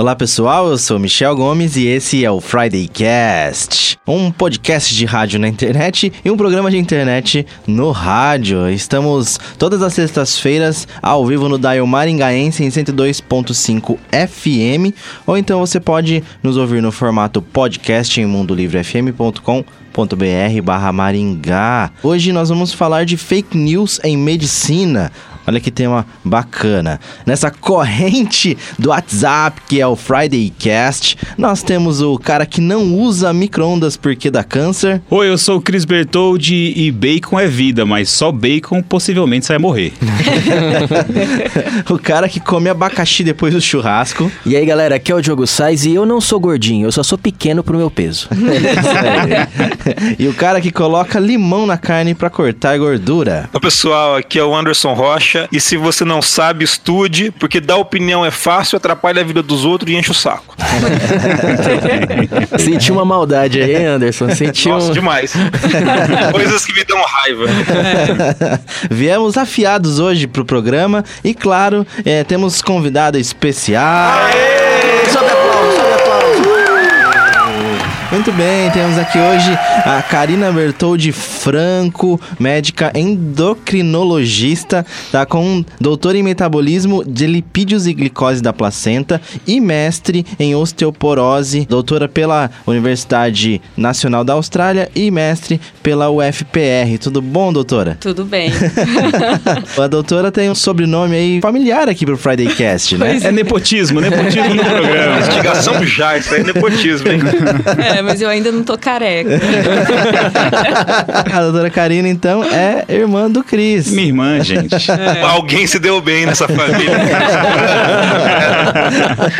Olá pessoal, eu sou Michel Gomes e esse é o Friday Cast, um podcast de rádio na internet e um programa de internet no rádio. Estamos todas as sextas-feiras ao vivo no Dial Maringaense em 102.5 FM ou então você pode nos ouvir no formato podcast em mundolivrefm.com barra Maringá. Hoje nós vamos falar de fake news em medicina. Olha que tema bacana. Nessa corrente do WhatsApp, que é o Friday Cast, nós temos o cara que não usa micro-ondas porque dá câncer. Oi, eu sou o Cris Bertoldi e bacon é vida, mas só bacon possivelmente você vai morrer. o cara que come abacaxi depois do churrasco. E aí, galera, aqui é o Diogo Sais e eu não sou gordinho, eu só sou pequeno pro meu peso. e o cara que coloca limão na carne para cortar gordura. Oi, pessoal, aqui é o Anderson Rocha e se você não sabe, estude, porque dar opinião é fácil, atrapalha a vida dos outros e enche o saco. Senti uma maldade aí, Anderson. Senti Nossa, um... demais. Coisas que me dão raiva. Viemos afiados hoje pro programa e, claro, é, temos convidada especial. Aê! Muito bem, temos aqui hoje a Karina Bertoldi Franco, médica endocrinologista, tá com doutora em metabolismo de lipídios e glicose da placenta e mestre em osteoporose, doutora pela Universidade Nacional da Austrália e mestre pela UFPR. Tudo bom, doutora? Tudo bem. a doutora tem um sobrenome aí familiar aqui pro Friday Cast, né? É. é nepotismo, nepotismo no programa. Investigação já, isso aí é nepotismo, hein? É, mas eu ainda não tô careca. a doutora Karina, então, é irmã do Cris. Minha irmã, gente. É. Alguém se deu bem nessa família.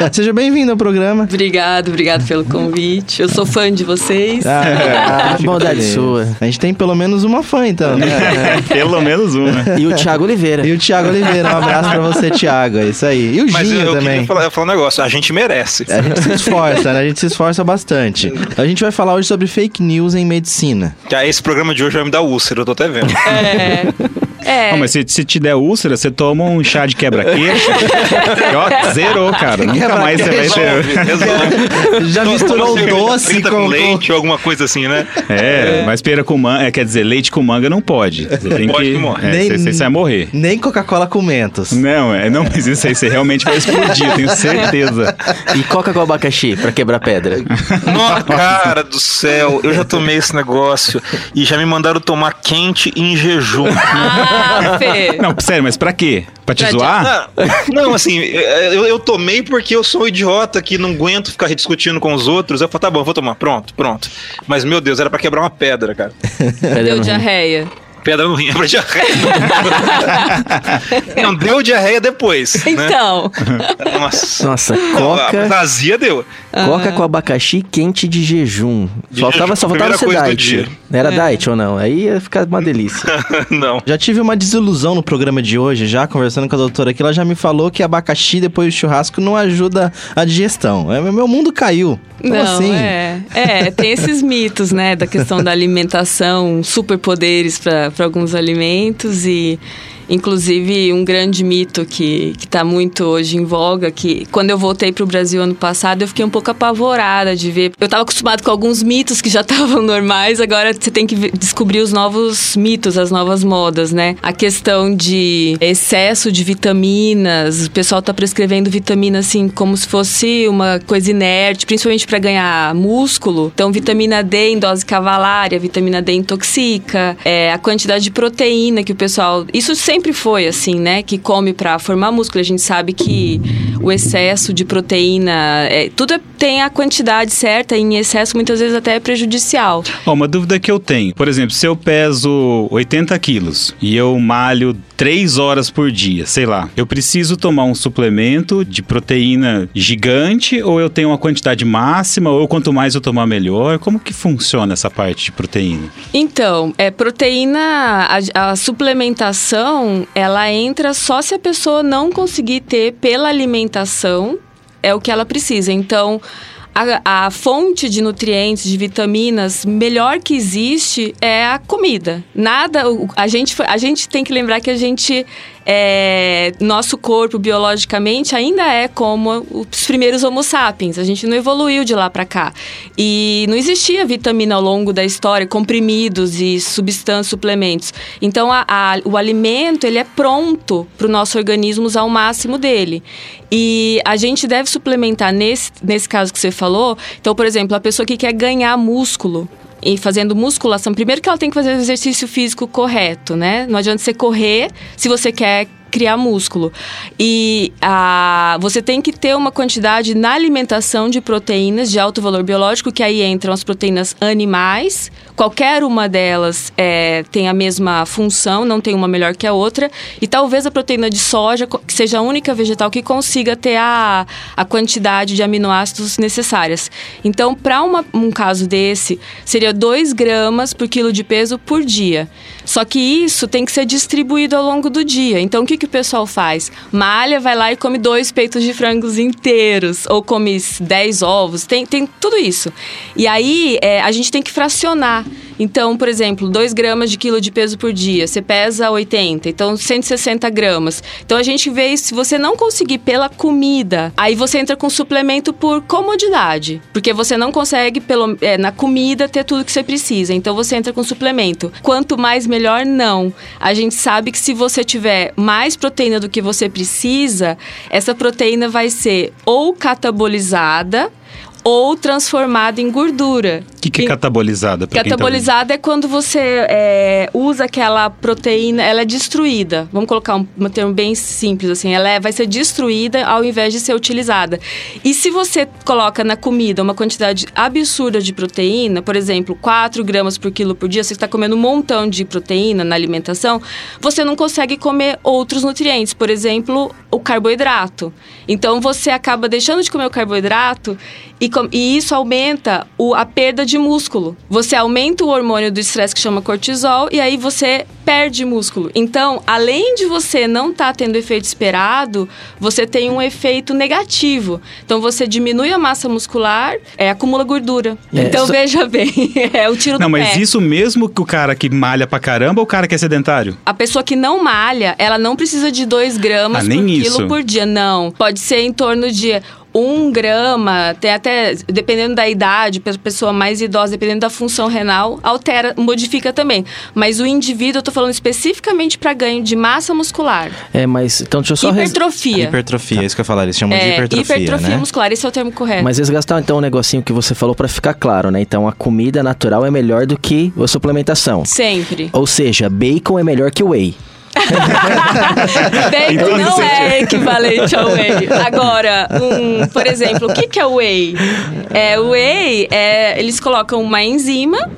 Seja bem-vindo ao programa. Obrigado, obrigado pelo convite. Eu sou fã de vocês. Ah, que bondade sua. A gente tem pelo menos uma fã, então, né? pelo menos uma. E o Thiago Oliveira. E o Thiago Oliveira. Um abraço pra você, Thiago. É isso aí. E o Mas Ginho eu, eu também. queria falar, falar um negócio. A gente merece. A gente se esforça, né? A gente se esforça bastante. A gente vai falar hoje sobre fake news em medicina. Já esse programa de hoje vai me dar úlcera, eu tô até vendo. É. É. Não, mas se, se te der úlcera, você toma um chá de quebra-queixo. ó, zerou, cara. Nunca mais você vai ter. Resolve. Já misturou o doce com, com, leite ou alguma coisa assim, né? É, mas pera com manga, é, quer dizer, leite com manga não pode. Você tem Pode que. que morre. É, Nem- você, você vai morrer. Nem Coca-Cola com mentos. Não, é, não, mas isso aí você realmente vai explodir, eu tenho certeza. E coca com abacaxi pra quebrar pedra. Nossa, cara do céu, eu já tomei esse negócio e já me mandaram tomar quente em jejum. Ah, Fê. Não, sério, mas pra quê? Pra te Pra zoar? Não, não, assim, eu, eu tomei porque eu sou um idiota que não aguento ficar discutindo com os outros. Eu falei, tá bom, vou tomar. Pronto, pronto. Mas, meu Deus, era pra quebrar uma pedra, cara. Deu diarreia. Pedra no rim, é pra diarreia. não, deu diarreia depois. Né? Então. Nossa. Nossa, Não, a coca, vazia deu. coca com abacaxi quente de jejum. De faltava, jejum, só faltava primeira dia. Era diet ou não? Aí ia ficar uma delícia. não. Já tive uma desilusão no programa de hoje, já conversando com a doutora aqui. Ela já me falou que abacaxi depois do churrasco não ajuda a digestão. É, meu mundo caiu. Como não, assim? é. É, tem esses mitos, né, da questão da alimentação, superpoderes para alguns alimentos e inclusive um grande mito que que tá muito hoje em voga, que quando eu voltei para o Brasil ano passado, eu fiquei um pouco apavorada de ver. Eu estava acostumado com alguns mitos que já estavam normais, agora você tem que descobrir os novos mitos, as novas modas, né? A questão de excesso de vitaminas, o pessoal tá prescrevendo vitamina assim como se fosse uma coisa inerte, principalmente para ganhar músculo. Então, vitamina D em dose cavalária, vitamina D intoxica, é, a quantidade de proteína que o pessoal. Isso sempre foi assim, né? Que come para formar músculo. A gente sabe que o excesso de proteína, é, tudo é- tem a quantidade certa, e em excesso muitas vezes até é prejudicial. Ó, uma dúvida que eu tenho. Por exemplo, se eu peso 80 quilos e eu malho 3 horas por dia, sei lá, eu preciso tomar um suplemento de proteína gigante ou eu tenho uma quantidade máxima ou quanto mais eu tomar melhor? Como que funciona essa parte de proteína? Então, é proteína, a, a suplementação, ela entra só se a pessoa não conseguir ter pela alimentação é o que ela precisa. Então, a, a fonte de nutrientes, de vitaminas melhor que existe é a comida. Nada, a gente, a gente tem que lembrar que a gente é, nosso corpo biologicamente ainda é como os primeiros Homo sapiens. A gente não evoluiu de lá para cá. E não existia vitamina ao longo da história, comprimidos e substâncias, suplementos. Então, a- a- o alimento ele é pronto para o nosso organismo usar o máximo dele. E a gente deve suplementar nesse, nesse caso que você falou. Então, por exemplo, a pessoa que quer ganhar músculo e fazendo musculação, primeiro que ela tem que fazer o exercício físico correto, né? Não adianta você correr se você quer criar músculo. E ah, você tem que ter uma quantidade na alimentação de proteínas de alto valor biológico, que aí entram as proteínas animais. Qualquer uma delas é, tem a mesma função, não tem uma melhor que a outra. E talvez a proteína de soja, que seja a única vegetal que consiga ter a, a quantidade de aminoácidos necessárias. Então, para um caso desse, seria 2 gramas por quilo de peso por dia. Só que isso tem que ser distribuído ao longo do dia. Então, o que, que o pessoal faz? Malha, vai lá e come dois peitos de frangos inteiros. Ou come 10 ovos. Tem, tem tudo isso. E aí, é, a gente tem que fracionar. Então, por exemplo, 2 gramas de quilo de peso por dia. Você pesa 80, então 160 gramas. Então, a gente vê, se você não conseguir pela comida, aí você entra com suplemento por comodidade. Porque você não consegue, pelo, é, na comida, ter tudo que você precisa. Então, você entra com suplemento. Quanto mais, melhor, não. A gente sabe que se você tiver mais proteína do que você precisa, essa proteína vai ser ou catabolizada ou transformada em gordura. O que, que é catabolizada? tá Catabolizada é quando você é, usa aquela proteína, ela é destruída. Vamos colocar um, um termo bem simples assim, ela é- vai ser destruída ao invés de ser utilizada. E se você coloca na comida uma quantidade absurda de proteína, por exemplo, 4 gramas por quilo por dia, você está comendo um montão de proteína na alimentação, você não consegue comer outros nutrientes, por exemplo, o carboidrato. Então você acaba deixando de comer o carboidrato e, com- e isso aumenta o- a perda de músculo. Você aumenta o hormônio do estresse que chama cortisol e aí você perde músculo. Então, além de você não estar tendo o efeito esperado, você tem um efeito negativo. Então você diminui a massa muscular, é, acumula gordura. É, então só- veja bem, é o tiro Não, do mas pé. isso mesmo que o cara que malha pra caramba ou o cara que é sedentário? A pessoa que não malha, ela não precisa de 2 gramas Ah, por isso. quilo por dia. Não. Pode ser em torno de um grama, tem até, dependendo da idade, pessoa mais idosa, dependendo da função renal, altera, modifica também. Mas o indivíduo, eu tô falando especificamente para ganho de massa muscular. É, mas então deixa eu só... res- hipertrofia. Hipertrofia, é isso que eu ia falar. Eles chamam de É, hipertrofia, né? muscular, esse é o termo correto. Mas resgatar então um negocinho que você falou pra ficar claro, né? Então a comida natural é melhor do que a suplementação. Sempre. Ou seja, bacon é melhor que whey. Bacon não é equivalente ao whey. Agora, um, por exemplo, o que, que é o whey? É, o whey, é, eles colocam uma enzima,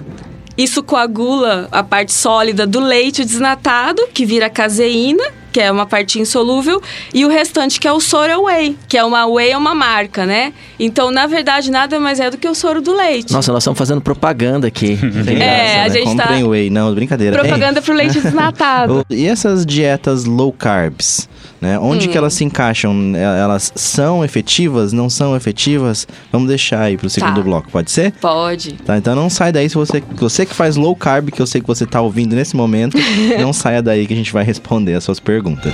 isso coagula a parte sólida do leite desnatado, que vira caseína, que é uma parte insolúvel, e o restante, que é o soro whey, que é uma whey é uma marca, né? Então, na verdade, nada mais é do que o soro do leite. Nossa, nós estamos fazendo propaganda aqui. Tem É, a né? gente tá- Comprem whey. Não, brincadeira. Propaganda pro leite desnatado. Ei, E essas dietas low carbs? Né? Onde Hum. que elas se encaixam? É, Elas são efetivas? Não são efetivas? Vamos deixar aí pro segundo Tá. bloco, pode ser? Pode. Tá, então não sai daí se você, você que faz low carb, que eu sei que você tá ouvindo nesse momento, não saia daí que a gente vai responder as suas perguntas.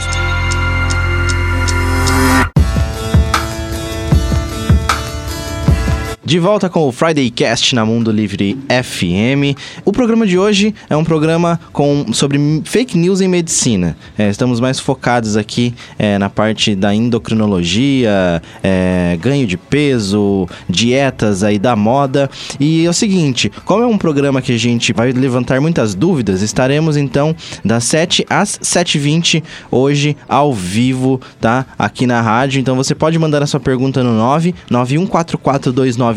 De volta com o Friday Cast na Mundo Livre FM. O programa de hoje é um programa com, sobre fake news em medicina. É, estamos mais focados aqui é, na parte da endocrinologia, é, ganho de peso, dietas aí da moda. E é o seguinte, como é um programa que a gente vai levantar muitas dúvidas, estaremos então das 7 às 7h20 hoje ao vivo, tá? Aqui na rádio. Então você pode mandar a sua pergunta no 9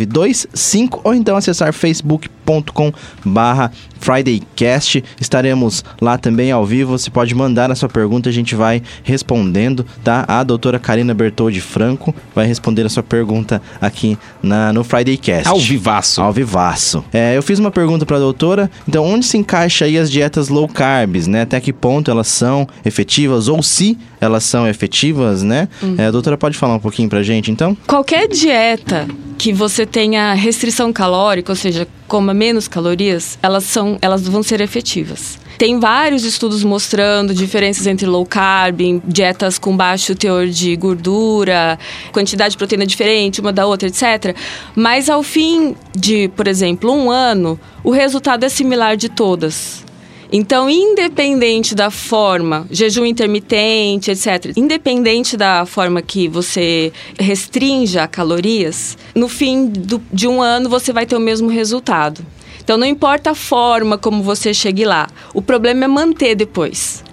91442925 ou então acessar facebook.com barra FridayCast. Estaremos lá também ao vivo. Você pode mandar a sua pergunta, a gente vai respondendo, tá? A doutora Karina Bertoldi Franco vai responder a sua pergunta aqui na, no FridayCast. Ao vivaço. Ao vivaço. É, eu fiz uma pergunta para a doutora. Então, onde se encaixa aí as dietas low carbs, né? Até que ponto elas são efetivas ou se elas são efetivas, né? É, a doutora pode falar um pouquinho pra gente, então? Qualquer dieta que você tenha restrição calórica, ou seja, coma menos calorias, elas são, elas vão ser efetivas. Tem vários estudos mostrando diferenças entre low carb, dietas com baixo teor de gordura, quantidade de proteína diferente uma da outra, etc. Mas ao fim de, por exemplo, um ano, o resultado é similar de todas. Então, independente da forma, jejum intermitente, etc., independente da forma que você restrinja calorias, no fim do, de um ano você vai ter o mesmo resultado. Então, não importa a forma como você chegue lá, o problema é manter depois.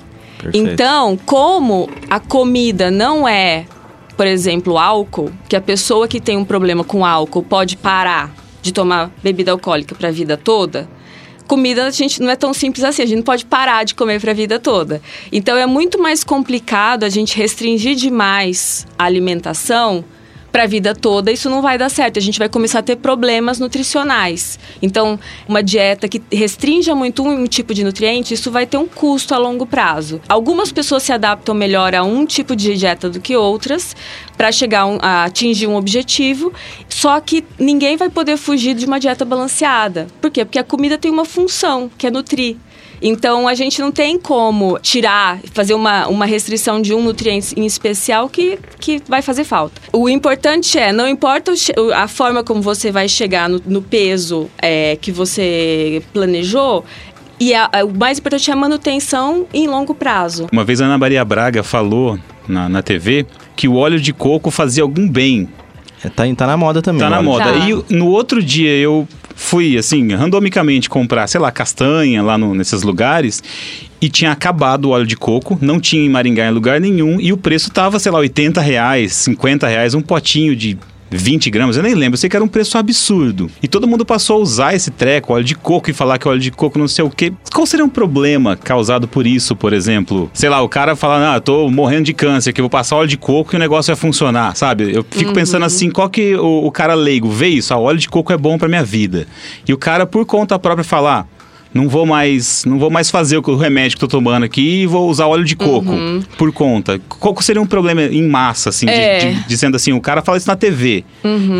Perfeito. Então, como a comida não é, por exemplo, álcool, que a pessoa que tem um problema com álcool pode parar de tomar bebida alcoólica para a vida toda, comida a gente não é tão simples assim, a gente não pode parar de comer para a vida toda. Então é muito mais complicado a gente restringir demais a alimentação para a vida toda, isso não vai dar certo. A gente vai começar a ter problemas nutricionais. Então, uma dieta que restrinja muito um tipo de nutriente, isso vai ter um custo a longo prazo. Algumas pessoas se adaptam melhor a um tipo de dieta do que outras para chegar um, a atingir um objetivo, só que ninguém vai poder fugir de uma dieta balanceada. Por quê? Porque a comida tem uma função, que é nutrir. Então a gente não tem como tirar, fazer uma, uma restrição de um nutriente em especial que, que vai fazer falta. O importante é, não importa a forma como você vai chegar no, no peso é, que você planejou, e a, a, o mais importante é a manutenção em longo prazo. Uma vez a Ana Maria Braga falou na, na TV que o óleo de coco fazia algum bem. É, tá, tá na moda também. Tá na moda. Tá. E no outro dia eu fui, assim, randomicamente comprar, sei lá, castanha lá no- nesses lugares. E tinha acabado o óleo de coco, não tinha em Maringá em lugar nenhum. E o preço tava, sei lá, 80 reais, 50 reais, um potinho de 20 gramas, eu nem lembro, eu sei que era um preço absurdo. E todo mundo passou a usar esse treco, óleo de coco, e falar que óleo de coco não sei o quê. Qual seria um problema causado por isso, por exemplo? Sei lá, o cara fala, ah, tô morrendo de câncer, que eu vou passar óleo de coco e o negócio vai funcionar, sabe? Eu fico pensando assim, qual que o, o cara leigo vê isso? Ah, óleo de coco é bom pra minha vida. E o cara, por conta própria, falar... Não vou mais, não vou mais fazer o remédio que tô tomando aqui e vou usar óleo de coco por conta. Qual que seria um problema em massa, assim, de- É. de- dizendo assim, o cara fala isso na TV.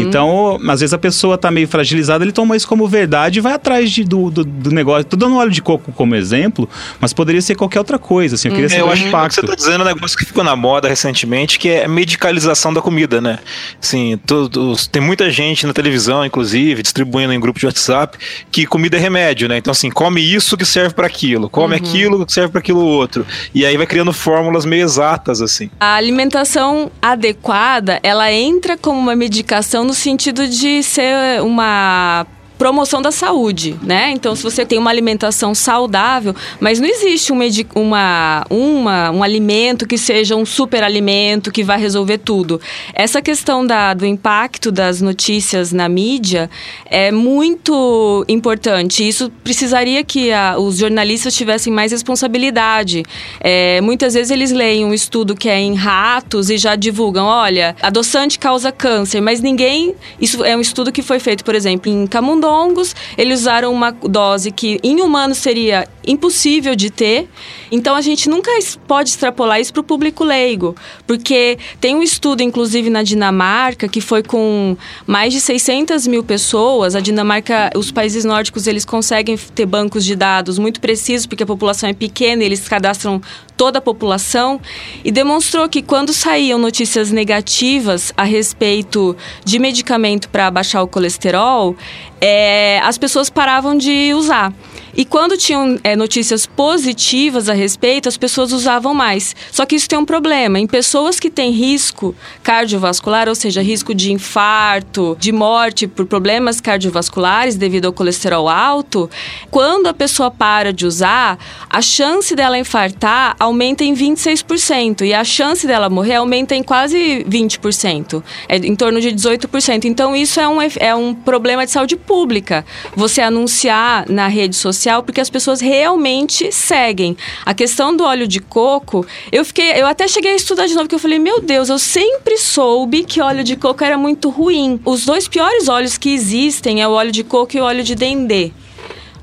Então, às vezes a pessoa tá meio fragilizada, ele toma isso como verdade e vai atrás de- do, do, do negócio. Tô dando óleo de coco como exemplo, mas poderia ser qualquer outra coisa, assim, eu queria É, saber eu o acho que impacto. você tá dizendo um negócio que ficou na moda recentemente, que é a medicalização da comida, né? Assim, todos, tem muita gente na televisão, inclusive, distribuindo em grupo de WhatsApp, que comida é remédio, né? Então, assim, come isso que serve para aquilo, come aquilo que serve para aquilo outro. E aí vai criando fórmulas meio exatas, assim. A alimentação adequada, ela entra como uma medicação no sentido de ser uma promoção da saúde, né? Então, se você tem uma alimentação saudável, mas não existe um, uma, uma, um alimento que seja um super alimento que vai resolver tudo. Essa questão da, do impacto das notícias na mídia é muito importante. Isso precisaria que a- os jornalistas tivessem mais responsabilidade. É, muitas vezes eles leem um estudo que é em ratos e já divulgam, olha, adoçante causa câncer, mas ninguém. Isso é um estudo que foi feito, por exemplo, em camundongos. Eles usaram uma dose que em humanos seria impossível de ter. Então a gente nunca pode extrapolar isso para o público leigo, porque tem um estudo, inclusive na Dinamarca, que foi com mais de 600 mil pessoas. A Dinamarca, os países nórdicos, eles conseguem ter bancos de dados muito precisos, porque a população é pequena, eles cadastram toda a população e demonstrou que quando saíam notícias negativas a respeito de medicamento para baixar o colesterol, é, as pessoas paravam de usar. E quando tinham é, notícias positivas a respeito, as pessoas usavam mais. Só que isso tem um problema. Em pessoas que têm risco cardiovascular, ou seja, risco de infarto, de morte por problemas cardiovasculares devido ao colesterol alto, quando a pessoa para de usar, a chance dela infartar aumenta em 26% e a chance dela morrer aumenta em quase 20%, é em torno de 18%. Então isso é um, é um problema de saúde pública. Você anunciar na rede social porque as pessoas realmente seguem. A questão do óleo de coco, eu fiquei, eu até cheguei a estudar de novo porque eu falei, meu Deus, eu sempre soube que óleo de coco era muito ruim. Os dois piores óleos que existem é o óleo de coco e o óleo de dendê.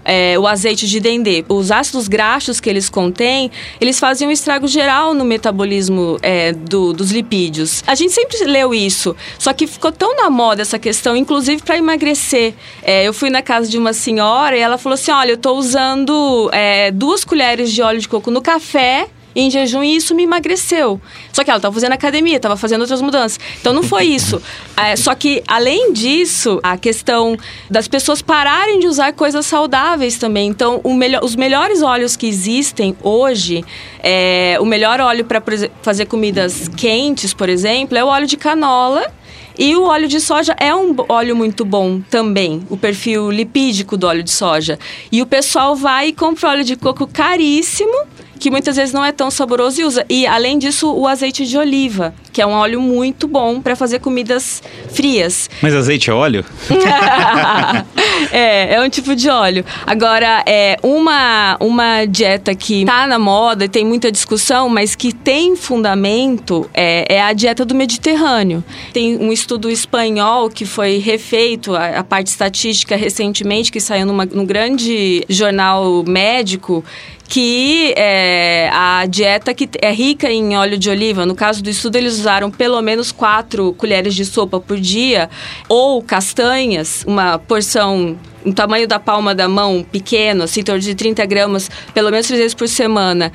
É, o azeite de dendê. Os ácidos graxos que eles contêm, eles fazem um estrago geral no metabolismo é, do, dos lipídios. A gente sempre leu isso, só que ficou tão na moda essa questão, inclusive para emagrecer. É, eu fui na casa de uma senhora e ela falou assim: olha, eu estou usando é, duas colheres de óleo de coco no café em jejum e isso me emagreceu. Só que ela estava fazendo academia, estava fazendo outras mudanças. Então não foi isso. É, só que, além disso, a questão das pessoas pararem de usar coisas saudáveis também. Então, melhor, os melhores óleos que existem hoje, é, o melhor óleo para fazer comidas quentes, por exemplo, é o óleo de canola. E o óleo de soja é um óleo muito bom também, o perfil lipídico do óleo de soja. E o pessoal vai e compra óleo de coco caríssimo que muitas vezes não é tão saboroso e usa. E além disso, o azeite de oliva, que é um óleo muito bom para fazer comidas frias. Mas azeite é óleo? é, é um tipo de óleo. Agora, é uma, uma dieta que tá na moda e tem muita discussão, mas que tem fundamento é, é a dieta do Mediterrâneo. Tem um estudo espanhol que foi refeito, a, a parte estatística recentemente, que saiu numa, num grande jornal médico, que é, a dieta que é rica em óleo de oliva, no caso do estudo eles usaram pelo menos quatro colheres de sopa por dia, ou castanhas, uma porção um tamanho da palma da mão pequeno, assim, em torno de 30 gramas, pelo menos três vezes por semana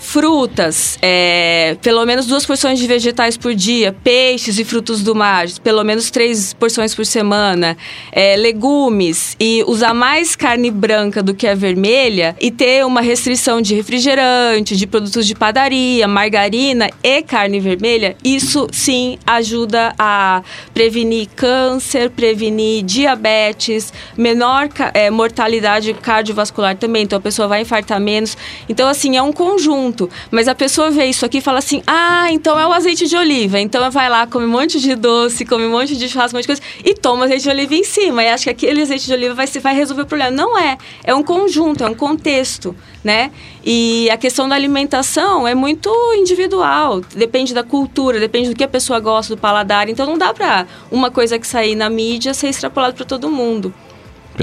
frutas, é, pelo menos duas porções de vegetais por dia, peixes e frutos do mar, pelo menos três porções por semana, é, legumes e usar mais carne branca do que a vermelha e ter uma restrição de refrigerante, de produtos de padaria, margarina e carne vermelha, isso sim ajuda a prevenir câncer, prevenir diabetes, menor é, mortalidade cardiovascular também, então a pessoa vai infartar menos. Então, assim, é um conjunto mas a pessoa vê isso aqui e fala assim: ah, então é o azeite de oliva. Então vai lá, come um monte de doce, come um monte de churrasco, um monte de coisa, e toma azeite de oliva em cima. E acha que aquele azeite de oliva vai, vai resolver o problema. Não é. É um conjunto, é um contexto, né? E a questão da alimentação é muito individual. Depende da cultura, depende do que a pessoa gosta, do paladar. Então não dá pra uma coisa que sair na mídia ser extrapolado para todo mundo.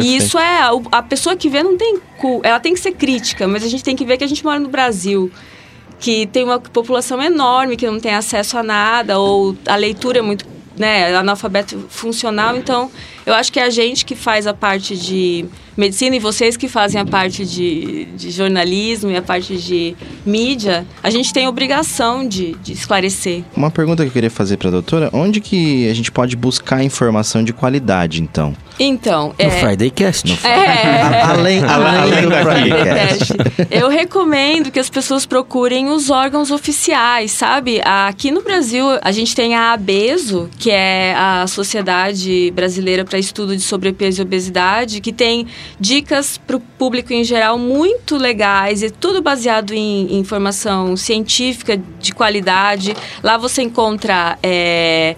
E isso é. A pessoa que vê não tem. Ela tem que ser crítica, mas a gente tem que ver que a gente mora no Brasil. Que tem uma população enorme que não tem acesso a nada, ou a leitura é muito. Né, analfabeto funcional. Então, eu acho que é a gente que faz a parte de medicina e vocês que fazem a parte de, de jornalismo e a parte de mídia, a gente tem obrigação de, de esclarecer. Uma pergunta que eu queria fazer para a doutora, onde que a gente pode buscar informação de qualidade, então? Então, no é... Friday Cast. No Friday. É... além, além, além do Friday Cast. Eu recomendo que as pessoas procurem os órgãos oficiais, sabe? Aqui no Brasil, a gente tem a ABESO, que é a Sociedade Brasileira para Estudo de Sobrepeso e Obesidade, que tem dicas para o público em geral muito legais e tudo baseado em, informação científica de qualidade. Lá você encontra é,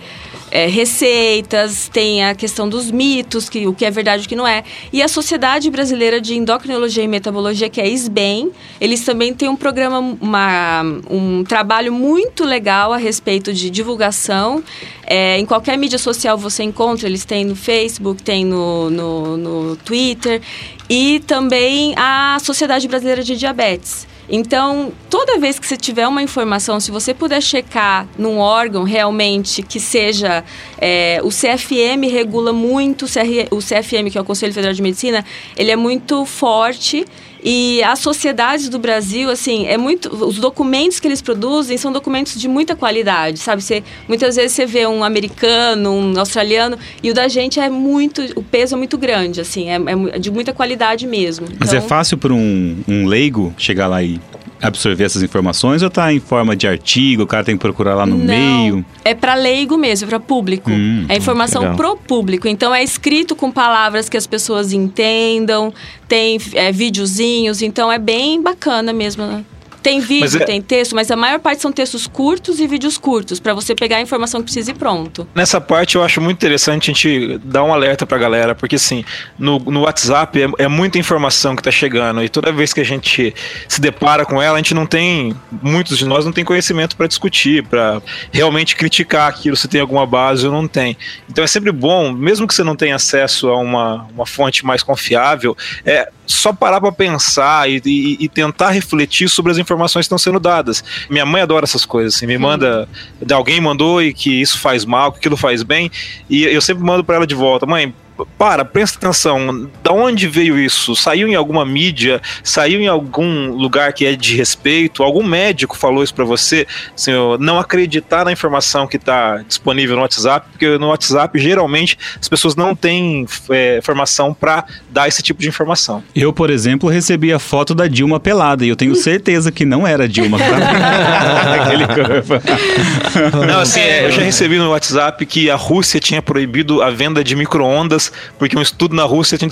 é, receitas, tem a questão dos mitos, que, o que é verdade e o que não é. E a Sociedade Brasileira de Endocrinologia e Metabologia, que é a SBEM, eles também têm um programa, uma, um trabalho muito legal a respeito de divulgação. É, em qualquer mídia social você encontra, eles têm no Facebook, tem no, no, no Twitter. E também a Sociedade Brasileira de Diabetes. Então, toda vez que você tiver uma informação, se você puder checar num órgão realmente que seja. É, o CFM regula muito, o CFM, que é o Conselho Federal de Medicina, ele é muito forte. E as sociedades do Brasil, assim, é muito. Os documentos que eles produzem são documentos de muita qualidade, sabe? Você, muitas vezes você vê um americano, um australiano, e o da gente é muito. O peso é muito grande, assim, é, é de muita qualidade mesmo. Mas então, é fácil para um, um leigo chegar lá e absorver essas informações ou está em forma de artigo, o cara tem que procurar lá no Não, meio? É para leigo mesmo, para público. Hum, é informação legal. pro público. Então é escrito com palavras que as pessoas entendam, tem é, videozinhos, então é bem bacana mesmo. Né? Tem vídeo, é... tem texto, mas a maior parte são textos curtos e vídeos curtos, para você pegar a informação que precisa e pronto. Nessa parte eu acho muito interessante a gente dar um alerta pra galera, porque assim, no, no WhatsApp é, é muita informação que tá chegando, e toda vez que a gente se depara com ela, a gente não tem, muitos de nós não tem conhecimento para discutir, para realmente criticar aquilo, se tem alguma base ou não tem. Então é sempre bom, mesmo que você não tenha acesso a uma, uma fonte mais confiável, é só parar para pensar e, e, e, tentar refletir sobre as informações que estão sendo dadas. Minha mãe adora essas coisas, assim, me manda, alguém mandou e que isso faz mal, que aquilo faz bem, e eu sempre mando para ela de volta, mãe, para, presta atenção, da onde veio isso? Saiu em alguma mídia? Saiu em algum lugar que é de respeito? Algum médico falou isso para você? Assim, não acreditar na informação que está disponível no WhatsApp, porque no WhatsApp geralmente as pessoas não têm é, formação para dar esse tipo de informação. Eu, por exemplo, recebi a foto da Dilma pelada e eu tenho certeza que não era Dilma. Aquele corpo. Não, assim, é, eu já recebi no WhatsApp que a Rússia tinha proibido a venda de micro-ondas porque um estudo na Rússia tinha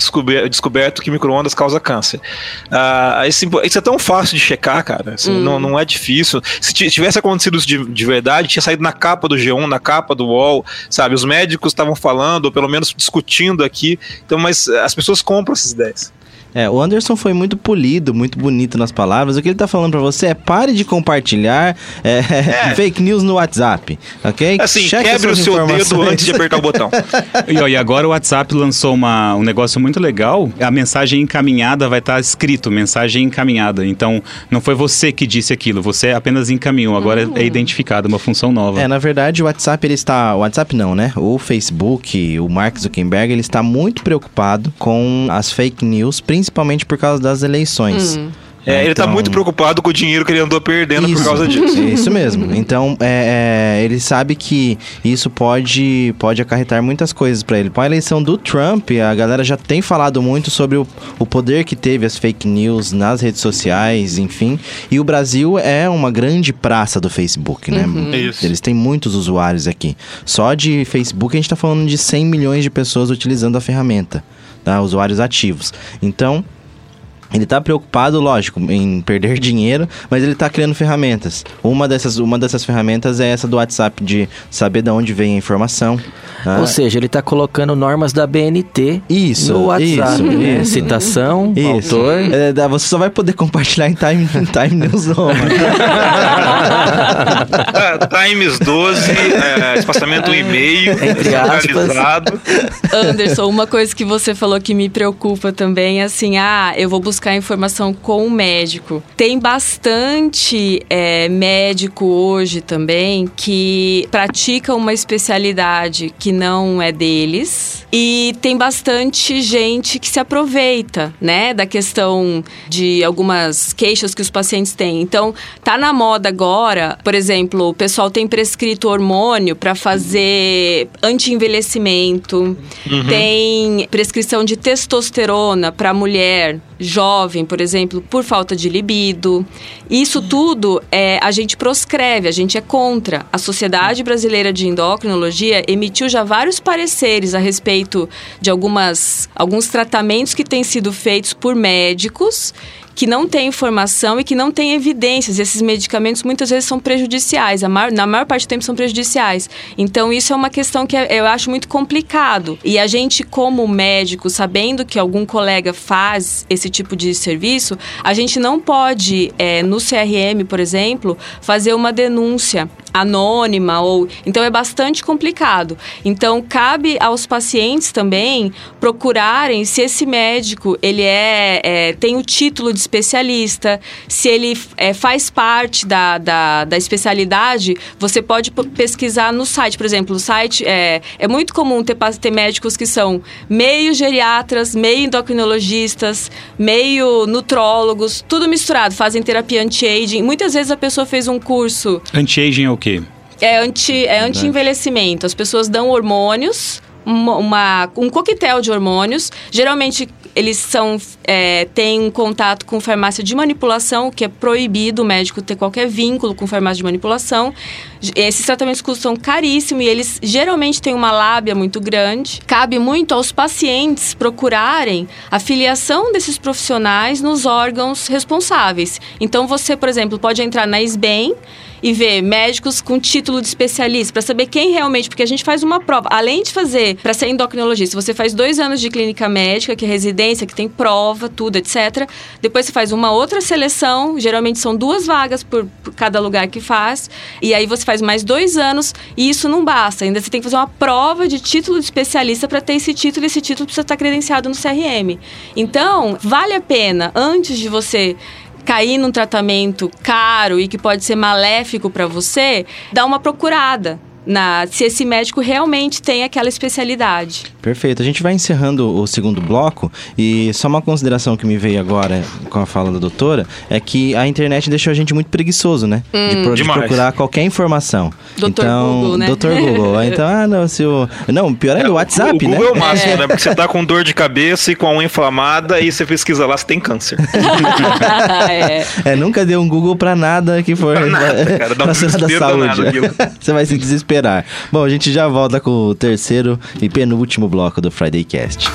descoberto que micro-ondas causa câncer. Ah, esse, isso é tão fácil de checar, cara. Assim, hum. não, não é difícil. Se tivesse acontecido isso de, de verdade, tinha saído na capa do G1, na capa do UOL, sabe? Os médicos estavam falando, ou pelo menos discutindo aqui. Então, mas as pessoas compram essas ideias. É, o Anderson foi muito polido, muito bonito nas palavras. O que ele tá falando para você é pare de compartilhar é, é. fake news no WhatsApp, ok? Assim, Cheque quebre o seu dedo antes de apertar o botão. e, ó, e, agora o WhatsApp lançou uma, um negócio muito legal. A mensagem encaminhada vai estar tá escrito, mensagem encaminhada. Então, não foi você que disse aquilo, você apenas encaminhou. Agora uhum. é identificado, uma função nova. É, na verdade, o WhatsApp, ele está... O WhatsApp não, né? O Facebook, o Mark Zuckerberg, ele está muito preocupado com as fake news, principalmente principalmente por causa das eleições. Hum. É, ele tá então muito preocupado com o dinheiro que ele andou perdendo isso, por causa disso. Isso mesmo. Então, é, é, ele sabe que isso pode, pode acarretar muitas coisas para ele. Com a eleição do Trump, a galera já tem falado muito sobre o, o poder que teve as fake news nas redes sociais, enfim. E o Brasil é uma grande praça do Facebook, né? Uhum. Eles têm muitos usuários aqui. Só de Facebook a gente tá falando de 100 milhões de pessoas utilizando a ferramenta tá? usuários ativos. Então, ele está preocupado, lógico, em perder dinheiro, mas ele está criando ferramentas. Uma dessas, uma dessas ferramentas é essa do WhatsApp, de saber de onde vem a informação. Ah. Ou seja, ele está colocando normas da BNT isso, no WhatsApp. Isso, né? isso. Citação, isso. autor. É, você só vai poder compartilhar em Time, time Newsoma. Times 12, é, espaçamento 1,5, entre aspas. Anderson, uma coisa que você falou que me preocupa também é assim, ah, eu vou buscar buscar informação com o médico. Tem bastante é, médico hoje também que pratica uma especialidade que não é deles e tem bastante gente que se aproveita, né, da questão de algumas queixas que os pacientes têm. Então, tá na moda agora, por exemplo, o pessoal tem prescrito hormônio para fazer anti-envelhecimento, uhum. tem prescrição de testosterona para mulher jovem, por exemplo, por falta de libido. Isso tudo é, a gente proscreve, a gente é contra. A Sociedade Brasileira de Endocrinologia emitiu já vários pareceres a respeito de algumas, alguns tratamentos que têm sido feitos por médicos que não tem informação e que não tem evidências. Esses medicamentos muitas vezes são prejudiciais, maior, na maior parte do tempo são prejudiciais. Então, isso é uma questão que eu acho muito complicado. E a gente, como médico, sabendo que algum colega faz esse tipo de serviço, a gente não pode, é, no CRM, por exemplo, fazer uma denúncia anônima ou então é bastante complicado. Então cabe aos pacientes também procurarem se esse médico ele é, é tem o título de especialista, se ele é, faz parte da, da, da, especialidade, você pode pesquisar no site, por exemplo, o site é, é muito comum ter, ter médicos que são meio geriatras, meio endocrinologistas, meio nutrólogos, tudo misturado, fazem terapia anti-aging. Muitas vezes a pessoa fez um curso. Anti-aging é o quê? É anti, é anti-envelhecimento. As pessoas dão hormônios, uma, um coquetel de hormônios. Geralmente eles são é, têm um contato com farmácia de manipulação, que é proibido o médico ter qualquer vínculo com farmácia de manipulação. Esses tratamentos custam caríssimo e eles geralmente têm uma lábia muito grande. Cabe muito aos pacientes procurarem a filiação desses profissionais nos órgãos responsáveis. Então você, por exemplo, pode entrar na SBEM e ver médicos com título de especialista, para saber quem realmente, porque a gente faz uma prova. Além de fazer, para ser endocrinologista, você faz dois anos de clínica médica, que é residência, que tem prova, tudo, etc. Depois você faz uma outra seleção, geralmente são duas vagas por, por cada lugar que faz, e aí você faz mais dois anos, e isso não basta. Ainda você tem que fazer uma prova de título de especialista para ter esse título, e esse título precisa estar credenciado no CRM. Então, vale a pena, antes de você cair num tratamento caro e que pode ser maléfico para você, dar uma procurada na se esse médico realmente tem aquela especialidade. Perfeito. A gente vai encerrando o segundo bloco e só uma consideração que me veio agora com a fala da doutora é que a internet deixou a gente muito preguiçoso, né? de, pro- de procurar qualquer informação. Doutor então, Google, né? Doutor Google. Então, ah, não, se o... Não, pior ainda, o WhatsApp, o né? Google é o máximo, né? Porque você tá com dor de cabeça e com a unha inflamada e você pesquisa lá, você tem câncer. é. É, nunca deu um Google pra nada que for Pra nada, cara, dá um desespero saúde. danado. Você vai se desesperar. Bom, a gente já volta com o terceiro e penúltimo bloco do Friday Cast.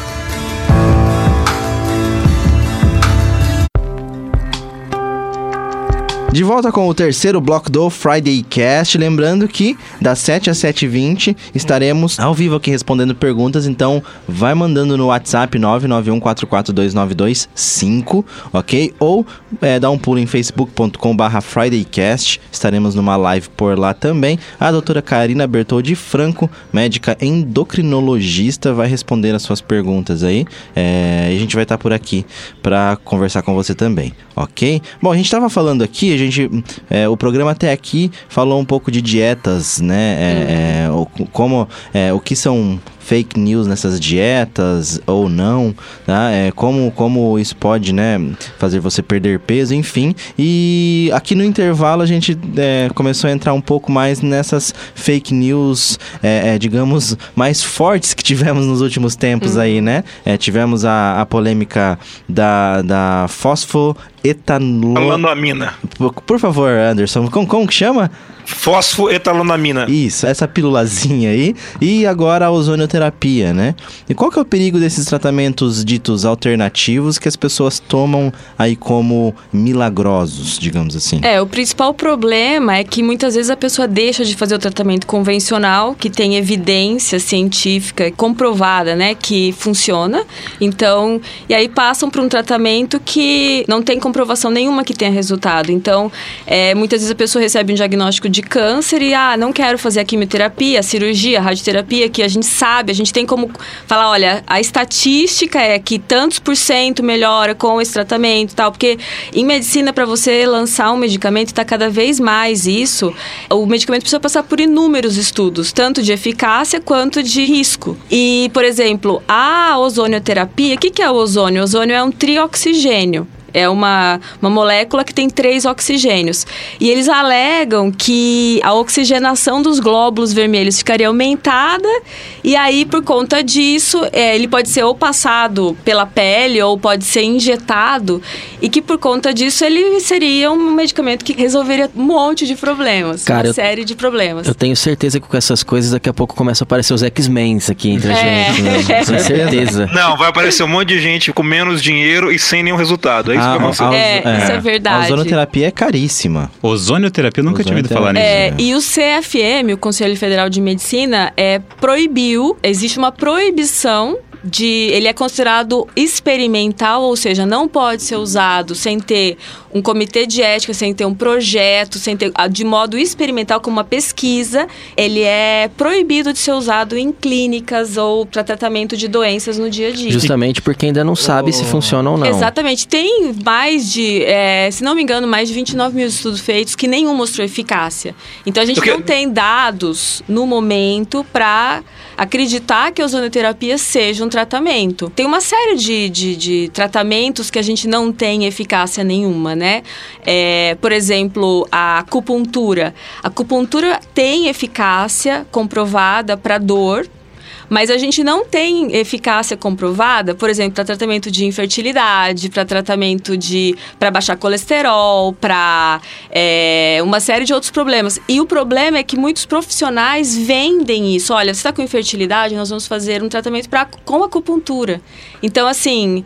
De volta com o terceiro bloco do Friday Cast. Lembrando que das 7 às 7h20 estaremos ao vivo aqui respondendo perguntas. Então, vai mandando no WhatsApp 991442925, ok? Ou é, dá um pulo em facebook.com/barra FridayCast. Estaremos numa live por lá também. A doutora Karina Bertoldi Franco, médica endocrinologista, vai responder as suas perguntas aí. É, a gente vai estar por aqui para conversar com você também, ok? Bom, a gente estava falando aqui, gente, é, o programa até aqui falou um pouco de dietas, né? É, é, o, como, é, o que são fake news nessas dietas ou não, tá? É, como, como isso pode, né, fazer você perder peso, enfim. E aqui no intervalo a gente é, começou a entrar um pouco mais nessas fake news, é, é, digamos, mais fortes que tivemos nos últimos tempos aí, né? É, tivemos a, a polêmica da, da fosfoetanol... Falando a mina. Por, por favor, Anderson, como, como que chama? Fosfoetalonamina. Isso, essa pilulazinha aí. E agora a ozonioterapia, né? E qual que é o perigo desses tratamentos ditos alternativos que as pessoas tomam aí como milagrosos, digamos assim? É, o principal problema é que muitas vezes a pessoa deixa de fazer o tratamento convencional, que tem evidência científica comprovada, né, que funciona. Então, e aí passam para um tratamento que não tem comprovação nenhuma que tenha resultado. Então, é, muitas vezes a pessoa recebe um diagnóstico de câncer e, ah, não quero fazer a quimioterapia, a cirurgia, a radioterapia, que a gente sabe, a gente tem como falar, olha, a estatística é que tantos por cento melhora com esse tratamento e tal, porque em medicina, para você lançar um medicamento, está cada vez mais isso, o medicamento precisa passar por inúmeros estudos, tanto de eficácia quanto de risco. E, por exemplo, a ozonioterapia, o que, que é o ozônio? O ozônio é um trioxigênio. É uma, uma molécula que tem três oxigênios. E eles alegam que a oxigenação dos glóbulos vermelhos ficaria aumentada, e aí, por conta disso, é, ele pode ser ou passado pela pele ou pode ser injetado, e que por conta disso ele seria um medicamento que resolveria um monte de problemas. Cara, uma eu- série de problemas. Eu tenho certeza que com essas coisas daqui a pouco começam a aparecer os X-Men aqui entre a É. gente. Né? Tenho certeza. Não, vai aparecer um monte de gente com menos dinheiro e sem nenhum resultado. É vai acontecer. a- É, isso é verdade. A ozonoterapia é caríssima. Ozonioterapia, eu nunca tinha ouvido falar nisso. É, e o CFM, o Conselho Federal de Medicina, é, proibiu, existe uma proibição de. Ele é considerado experimental, ou seja, não pode ser usado sem ter um comitê de ética, sem ter um projeto, sem ter. ah, de modo experimental, como uma pesquisa. Ele é proibido de ser usado em clínicas ou para tratamento de doenças no dia a dia. Justamente porque ainda não sabe se funciona ou não. Exatamente. Tem mais de, é, se não me engano, mais de 29 mil estudos feitos que nenhum mostrou eficácia. Então a gente Porque- não tem dados no momento para acreditar que a ozonoterapia seja um tratamento. Tem uma série de, de, de tratamentos que a gente não tem eficácia nenhuma, né? É, por exemplo, a acupuntura. A acupuntura tem eficácia comprovada para dor, mas a gente não tem eficácia comprovada, por exemplo, para tratamento de infertilidade, para tratamento de. para baixar colesterol, para uma série de outros problemas. E o problema é que muitos profissionais vendem isso. Olha, você está com infertilidade, nós vamos fazer um tratamento pra, com acupuntura. Então, assim.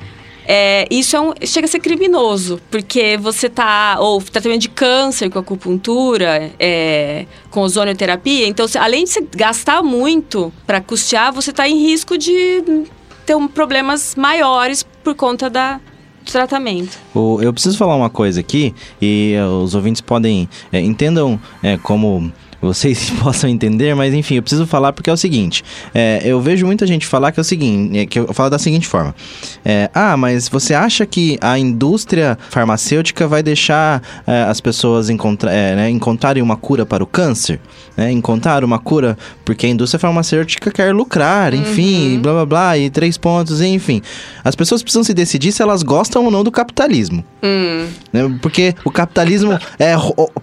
É, isso é um, chega a ser criminoso, porque você tá. Ou tratamento de câncer com acupuntura, é, com ozonioterapia. Então, além de você gastar muito para custear, você está em risco de ter um, problemas maiores por conta da, do tratamento. Eu preciso falar uma coisa aqui e eh, os ouvintes podem eh, entendam eh, como vocês possam entender, mas enfim, eu preciso falar porque é o seguinte: eh, eu vejo muita gente falar que é o seguinte, eh, que eu falo da seguinte forma: eh, ah, mas você acha que a indústria farmacêutica vai deixar eh, as pessoas encontra, eh, né, encontrarem uma cura para o câncer? Né, encontrar uma cura porque a indústria farmacêutica quer lucrar, enfim, e blá blá blá, e três pontos, enfim. As pessoas precisam se decidir se elas gostam ou não do capitalismo. Né? Porque o capitalismo é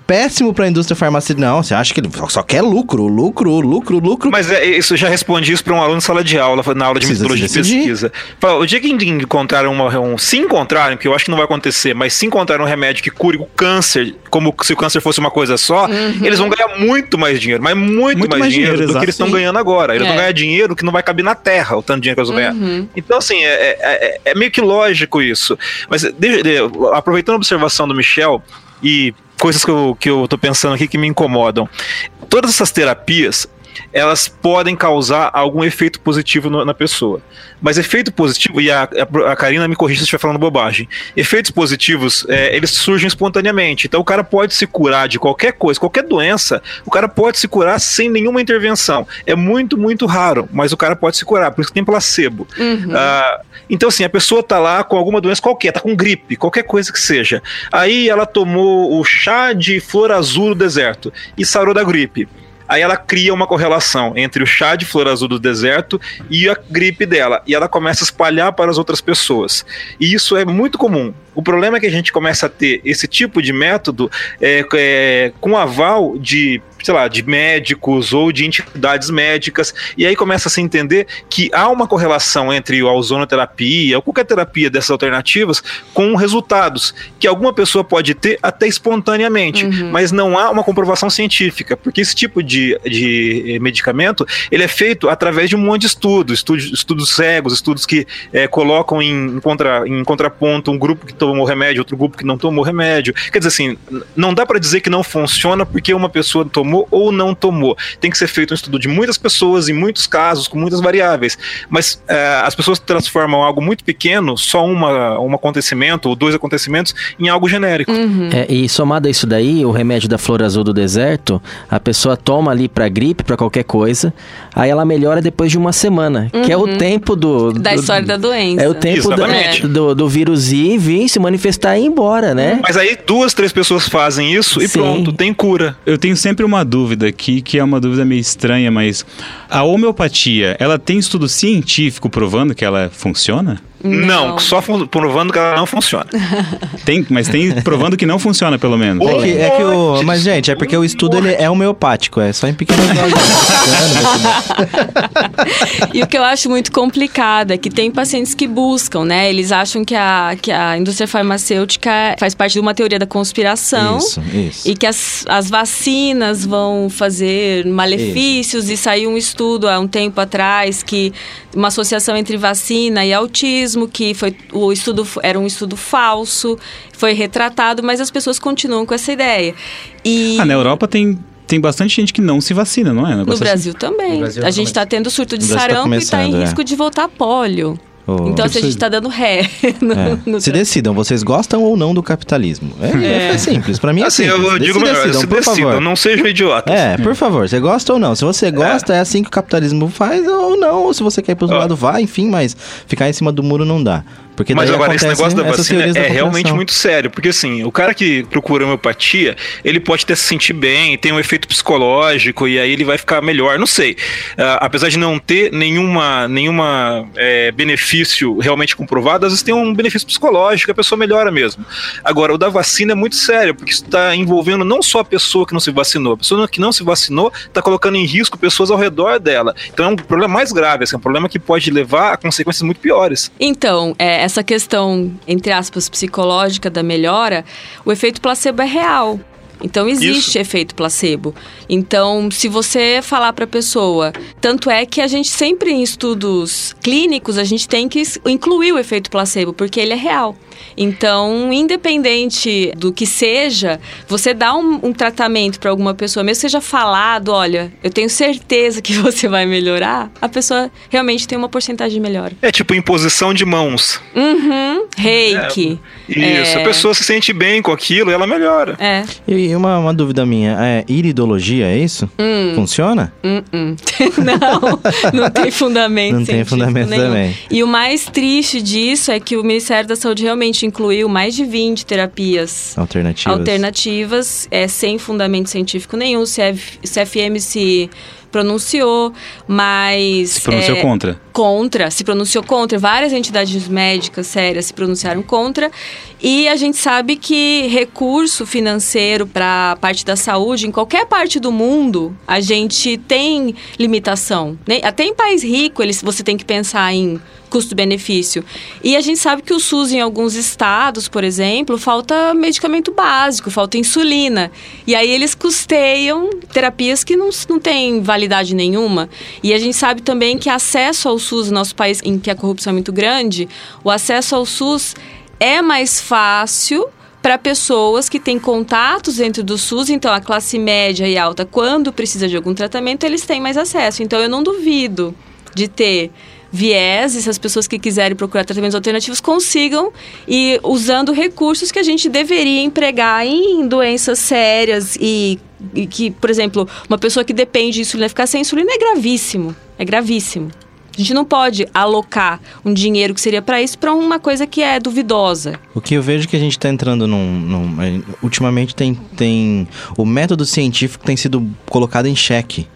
péssimo para a indústria farmacêutica. Não, você acha que ele só- só quer lucro, lucro, lucro, lucro. Mas é, isso eu já respondi isso para um aluno em sala de aula, na aula de Precisa metodologia de pesquisa. Fala, o dia que encontraram uma, um, se encontrarem, que eu acho que não vai acontecer, mas se encontrarem um remédio que cure o câncer, como se o câncer fosse uma coisa só, eles vão ganhar muito mais dinheiro, mas muito, Muito mais, mais dinheiro, dinheiro, do que eles estão ganhando agora. Eles É. vão ganhar dinheiro que não vai caber na terra, o tanto de dinheiro que eles vão ganhar. Então, assim, é, é- é- é meio que lógico isso. Mas deixa- de- aproveitando a observação do Michel e coisas que eu, que eu tô pensando aqui que me incomodam. Todas essas terapias, elas podem causar algum efeito positivo no- na pessoa. Mas efeito positivo, e a, a, a Karina me corrija se estiver falando bobagem, efeitos positivos, é, eles surgem espontaneamente. Então o cara pode se curar de qualquer coisa, qualquer doença, o cara pode se curar sem nenhuma intervenção. É muito, muito raro, mas o cara pode se curar, por isso que tem placebo. Ah, então, assim, a pessoa tá lá com alguma doença qualquer, tá com gripe, qualquer coisa que seja. Aí ela tomou o chá de flor azul do deserto e sarou da gripe. Aí ela cria uma correlação entre o chá de flor azul do deserto e a gripe dela. E ela começa a espalhar para as outras pessoas. E isso é muito comum. O problema é que a gente começa a ter esse tipo de método é, é, com aval de, sei lá, de médicos ou de entidades médicas. E aí começa a se entender que há uma correlação entre a ozonoterapia ou qualquer terapia dessas alternativas com resultados que alguma pessoa pode ter até espontaneamente, mas não há uma comprovação científica, porque esse tipo de, de eh, medicamento ele é feito através de um monte de estudos, estudos, estudos cegos, estudos que eh, colocam em, em contra, em contraponto um grupo que tomou remédio, outro grupo que não tomou remédio. Quer dizer assim, não dá para dizer que não funciona porque uma pessoa tomou ou não tomou. Tem que ser feito um estudo de muitas pessoas, em muitos casos, com muitas variáveis. Mas eh, as pessoas transformam algo muito pequeno, só uma, um acontecimento ou dois acontecimentos, em algo genérico. É, e somado a isso daí, o remédio da flor azul do deserto, a pessoa toma ali pra gripe, pra qualquer coisa, aí ela melhora depois de uma semana, que é o tempo do... Da do- história da doença. É o tempo da- do, do vírus ir, vir, se manifestar e ir embora, né? Mas aí duas, três pessoas fazem isso e Sim. pronto, tem cura. Eu tenho sempre uma dúvida aqui, que é uma dúvida meio estranha, mas a homeopatia, ela tem estudo científico provando que ela funciona? Não, só fun- provando que ela não funciona. Tem, mas tem provando que não funciona, pelo menos. É que, é que o, mas, gente, é porque o estudo ele é homeopático, é só em pequenas doses. E o que eu acho muito complicado é que tem pacientes que buscam, né? Eles acham que a, que a indústria farmacêutica faz parte de uma teoria da conspiração. Isso, isso. E que as, as vacinas vão fazer malefícios. E saiu um estudo há um tempo atrás que uma associação entre vacina e autismo, que foi o estudo era um estudo falso, foi retratado, mas as pessoas continuam com essa ideia. E Ah, na Europa tem, tem bastante gente que não se vacina, não é? No negócio Brasil também. No Brasil a tá gente está tendo surto de tá sarampo e está em é. risco de voltar pólio. Oh. Então, assim, a gente está dando ré. no- É. no Se decidam, vocês gostam ou não do capitalismo? É, é simples, pra mim é Assim, simples. eu digo se melhor, decidam, se por decidam, favor. não sejam idiotas. É, por favor, você gosta ou não? Se você gosta, é, assim que o capitalismo faz ou não. Ou se você quer ir pro outro lado, vai, enfim, mas ficar em cima do muro não dá. Porque Mas agora, esse negócio da vacina da é realmente muito sério, porque assim, o cara que procura homeopatia, ele pode até se sentir bem, tem um efeito psicológico, e aí ele vai ficar melhor, não sei. Ah, apesar de não ter nenhuma, nenhuma é, benefício realmente comprovado, às vezes tem um benefício psicológico, a pessoa melhora mesmo. Agora, o da vacina é muito sério, porque isso está envolvendo não só a pessoa que não se vacinou, a pessoa que não se vacinou está colocando em risco pessoas ao redor dela. Então é um problema mais grave, assim, é um problema que pode levar a consequências muito piores. Então, é, essa questão, entre aspas, psicológica da melhora, o efeito placebo é real. Então existe Isso. efeito placebo. Então, se você falar para a pessoa, tanto é que a gente sempre em estudos clínicos a gente tem que incluir o efeito placebo, porque ele é real. Então, independente do que seja, você dá um, um tratamento para alguma pessoa, mesmo que seja falado, olha, eu tenho certeza que você vai melhorar, a pessoa realmente tem uma porcentagem de melhora. É tipo imposição de mãos. Uhum, reiki. Isso, É. a pessoa se sente bem com aquilo e ela melhora. É. E uma, uma dúvida minha, é iridologia, é isso? Funciona? Hum, hum. não, não tem fundamento. Não tem fundamento nenhum. também. E o mais triste disso é que o Ministério da Saúde realmente incluiu mais de 20 terapias Alternativas. alternativas, é, sem fundamento científico nenhum. O CF, CFM se pronunciou, mas. Se pronunciou é, contra. contra, se pronunciou contra. Várias entidades médicas sérias se pronunciaram contra. E a gente sabe que recurso financeiro para a parte da saúde, em qualquer parte do mundo, a gente tem limitação. né? Até em país rico, eles, você tem que pensar em custo-benefício. E a gente sabe que o SUS, em alguns estados, por exemplo, falta medicamento básico, falta insulina. E aí eles custeiam terapias que não, não têm validade nenhuma. E a gente sabe também que acesso ao SUS no nosso país, em que a corrupção é muito grande, o acesso ao SUS é mais fácil para pessoas que têm contatos dentro do SUS, então a classe média e alta, quando precisa de algum tratamento, eles têm mais acesso. Então eu não duvido de ter viés, se as pessoas que quiserem procurar tratamentos alternativos consigam e usando recursos que a gente deveria empregar em doenças sérias e, e que, por exemplo, uma pessoa que depende de insulina ficar sem insulina é gravíssimo, é gravíssimo. A gente não pode alocar um dinheiro que seria para isso para uma coisa que é duvidosa. O que eu vejo que a gente tá entrando num. num- é, ultimamente tem, tem. O método científico tem sido colocado em xeque.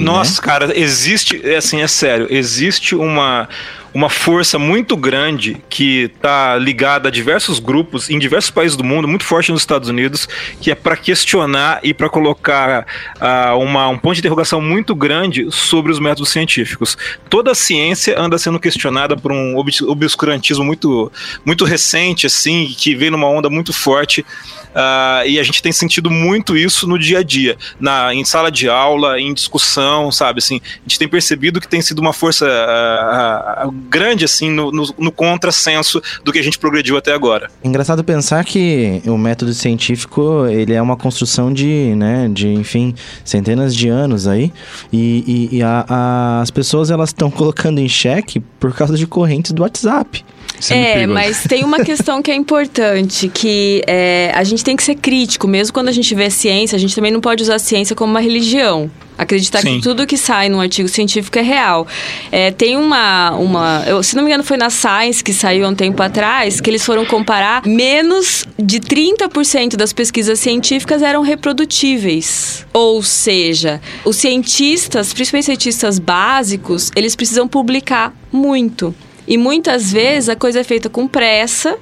Nossa, cara, existe, é assim, é sério, existe uma, uma força muito grande que tá ligada a diversos grupos em diversos países do mundo, muito forte nos Estados Unidos, que é para questionar e para colocar ah, uma, um ponto de interrogação muito grande sobre os métodos científicos. Toda a ciência anda sendo questionada por um obs- obscurantismo muito, muito recente, assim, que vem numa onda muito forte. Ah, e a gente tem sentido muito isso no dia a dia, na, em sala de aula, em discussão, sabe? Assim, a gente tem percebido que tem sido uma força ah, ah, grande assim no, no, no contrassenso do que a gente progrediu até agora. Engraçado pensar que o método científico ele é uma construção de, né, de enfim, centenas de anos aí e, e- e a- a- as pessoas elas estão colocando em xeque por causa de correntes do WhatsApp. Isso é, É, perigoso. mas tem uma questão que é importante, que é, a gente tem que ser crítico, mesmo quando a gente vê ciência, a gente também não pode usar a ciência como uma religião. Acreditar Sim. que tudo que sai num artigo científico é real. É, tem uma. uma eu, se não me engano, foi na Science que saiu há um tempo atrás, que eles foram comparar menos de 30% das pesquisas científicas eram reprodutíveis. Ou seja, os cientistas, principalmente cientistas básicos, eles precisam publicar muito. E muitas vezes a coisa é feita com pressa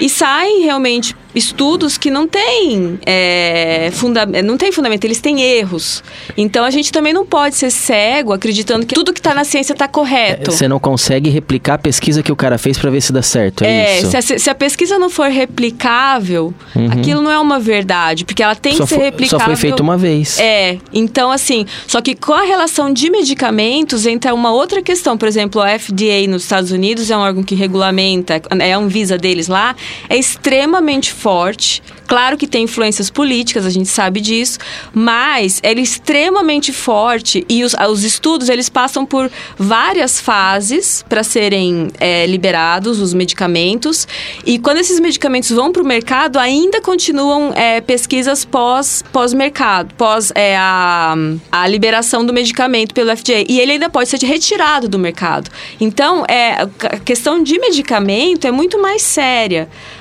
e saem realmente estudos que não têm, é, funda não tem fundamento, eles têm erros. Então a gente também não pode ser cego acreditando que tudo que está na ciência está correto. Você não consegue replicar a pesquisa que o cara fez pra ver se dá certo, é, É, isso? se a, se a pesquisa não for replicável, aquilo não é uma verdade, porque ela tem Uhum. só, que ser replicável. só foi feito uma vez. É, então assim, só que com a relação de medicamentos entra uma outra questão. Por exemplo, a FDA nos Estados Unidos é um órgão que regulamenta, é a Anvisa deles lá, é extremamente forte. Claro que tem influências políticas, a gente sabe disso, mas ele é extremamente forte e os, os estudos eles passam por várias fases para serem é, liberados os medicamentos e quando esses medicamentos vão para o mercado ainda continuam é, pesquisas pós pós mercado, pós é, a, a liberação do medicamento pelo FDA e ele ainda pode ser retirado do mercado. Então é a questão de medicamento é muito mais séria.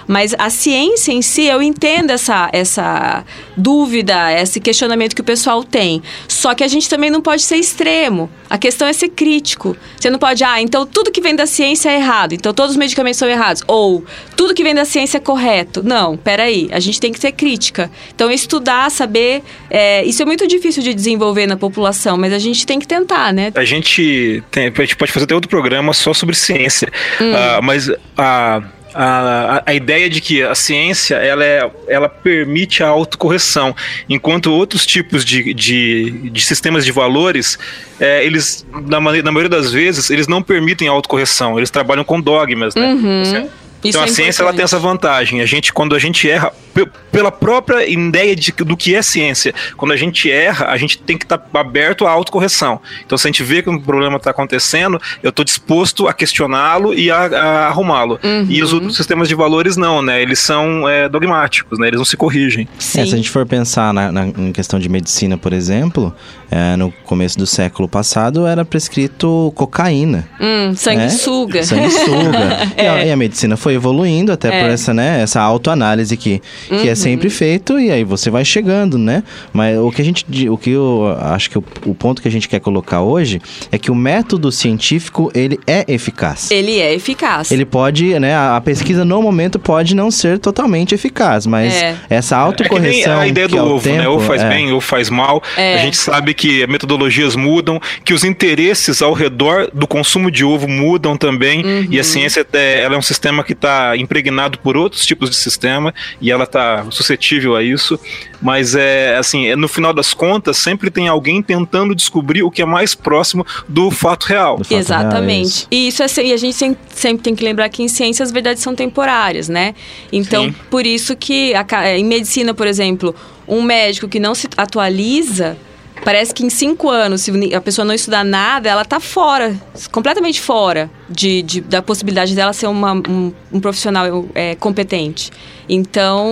Mas a ciência em si, eu entendo essa, essa dúvida, esse questionamento que o pessoal tem. Só que a gente também não pode ser extremo. A questão é ser crítico. Você não pode, ah, então tudo que vem da ciência é errado, então todos os medicamentos são errados. Ou tudo que vem da ciência é correto. Não, peraí, a gente tem que ser crítica. Então, estudar, saber. é, isso é muito difícil de desenvolver na população, mas a gente tem que tentar, né? A gente, tem, a gente pode fazer até outro programa só sobre ciência, Ah, mas a a, a ideia de que a ciência ela, é, ela permite a autocorreção, enquanto outros tipos de, de, de sistemas de valores, é, eles, na, na maioria das vezes, eles não permitem a autocorreção, eles trabalham com dogmas, né? Uhum. Então Isso a é ciência ela tem essa vantagem. A gente, quando a gente erra, pe- pela própria ideia de, do que é ciência, quando a gente erra, a gente tem que estar aberto à autocorreção. Então, se a gente vê que um problema está acontecendo, eu estou disposto a questioná-lo e a, a arrumá-lo. Uhum. E os outros sistemas de valores não, né? Eles são é, dogmáticos, né? Eles não se corrigem. Sim. É, se a gente for pensar na, na- em questão de medicina, por exemplo, é, no começo do século passado era prescrito cocaína. Hum, sanguessuga. É? Sanguessuga. e, a, É. e a medicina foi evoluindo até por É. essa, né, essa autoanálise que, que é sempre feito e aí você vai chegando, né? Mas o que a gente, o que eu acho que o, o ponto que a gente quer colocar hoje é que o método científico, ele é eficaz. Ele é eficaz. Ele pode, né, a, a pesquisa no momento pode não ser totalmente eficaz, mas É. essa É que nem autocorreção a ideia que do ovo, tempo, né? Ou faz é. bem ou faz mal. É. A gente sabe que metodologias mudam, que os interesses ao redor do consumo de ovo mudam também. Uhum. E a ciência é, ela é um sistema que está impregnado por outros tipos de sistema e ela está suscetível a isso. Mas é assim, é, no final das contas, sempre tem alguém tentando descobrir o que é mais próximo do fato real. Do fato real, é Exatamente. isso. e isso é, e a gente sem- sempre tem que lembrar que em ciência as verdades são temporárias, né? Então, Sim. por isso que a em medicina, por exemplo, um médico que não se atualiza, parece que em cinco anos, se a pessoa não estudar nada, ela tá fora, completamente fora de, de- da possibilidade dela ser uma- um, um profissional é, competente. Então,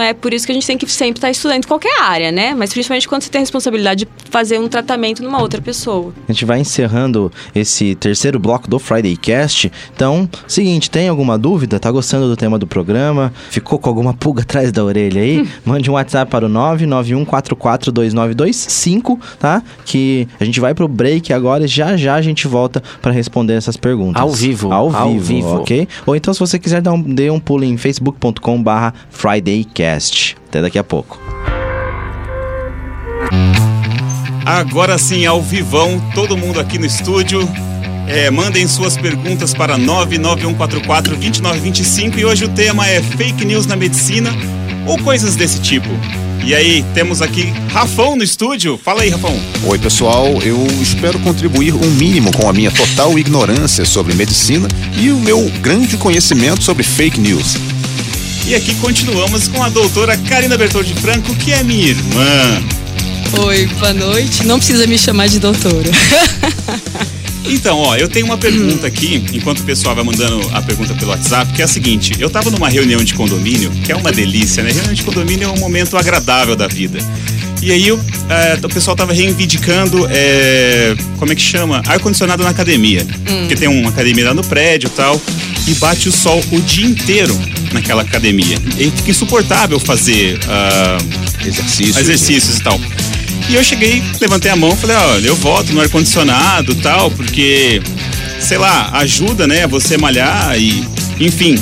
é por isso que a gente tem que sempre estar estudando em qualquer área, né? Mas principalmente quando você tem a responsabilidade de fazer um tratamento numa outra pessoa. A gente vai encerrando esse terceiro bloco do Friday Cast. Então, seguinte, tem alguma dúvida? Tá gostando do tema do programa? Ficou com alguma pulga atrás da orelha aí? Mande um WhatsApp para o 991442925, tá? Que a gente vai pro break agora e já já a gente volta para responder essas perguntas. Ao vivo, Ao, ao vivo, vivo. ok? Ou então, se você quiser dar um, dê um pulo em facebook.com barra FridayCast. Até daqui a pouco. Agora sim, ao vivão, todo mundo aqui no estúdio. É, mandem suas perguntas para 991442925 e hoje o tema é fake news na medicina ou coisas desse tipo. E aí, temos aqui Rafão no estúdio. Fala aí, Rafão. Oi, pessoal. Eu espero contribuir um mínimo com a minha total ignorância sobre medicina e o meu grande conhecimento sobre fake news. E aqui continuamos com a doutora Karina Bertoldi Franco, que é minha irmã. Oi, boa noite. Não precisa me chamar de doutora. Então, ó, eu tenho uma pergunta aqui, enquanto o pessoal vai mandando a pergunta pelo WhatsApp, que é a seguinte: eu tava numa reunião de condomínio, que é uma delícia, né? Reunião de condomínio é um momento agradável da vida. E aí o, é, o pessoal tava reivindicando, é, como é que chama? Ar-condicionado na academia. Porque tem uma academia lá no prédio e tal, e bate o sol o dia inteiro naquela academia. E fica insuportável fazer. ah, Exercício. exercícios e tal. E eu cheguei, levantei a mão e falei, olha, eu voto no ar-condicionado e tal, porque, sei lá, ajuda, né, você malhar e, enfim.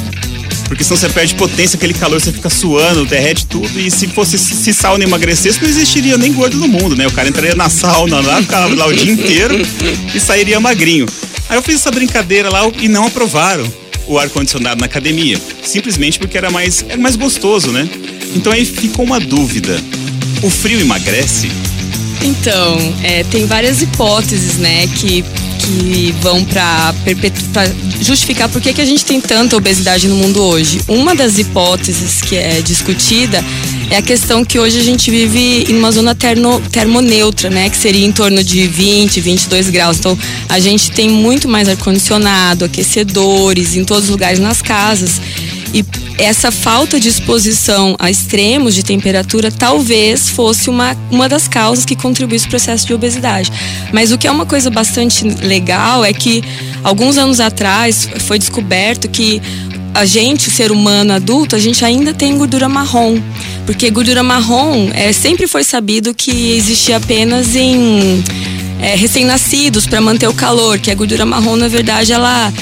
Porque senão você perde potência, aquele calor, você fica suando, derrete tudo. E se fosse se sauna emagrecesse, não existiria nem gordo no mundo, né? O cara entraria na sauna lá, ficava lá o dia inteiro e sairia magrinho. Aí eu fiz essa brincadeira lá e não aprovaram o ar-condicionado na academia. Simplesmente porque era mais, era mais gostoso, né? Então aí ficou uma dúvida. O frio emagrece? Então, é, tem várias hipóteses, né, que, que vão para justificar por que, que a gente tem tanta obesidade no mundo hoje. Uma das hipóteses que é discutida é a questão que hoje a gente vive em uma zona terno, termoneutra, né, que seria em torno de 20, 22 graus. Então, a gente tem muito mais ar-condicionado, aquecedores em todos os lugares nas casas. E essa falta de exposição a extremos de temperatura talvez fosse uma, uma das causas que contribuísse para o processo de obesidade. Mas o que é uma coisa bastante legal é que alguns anos atrás foi descoberto que a gente, ser humano adulto, a gente ainda tem gordura marrom. Porque gordura marrom é, sempre foi sabido que existia apenas em é, recém-nascidos para manter o calor, que a gordura marrom, na verdade, ela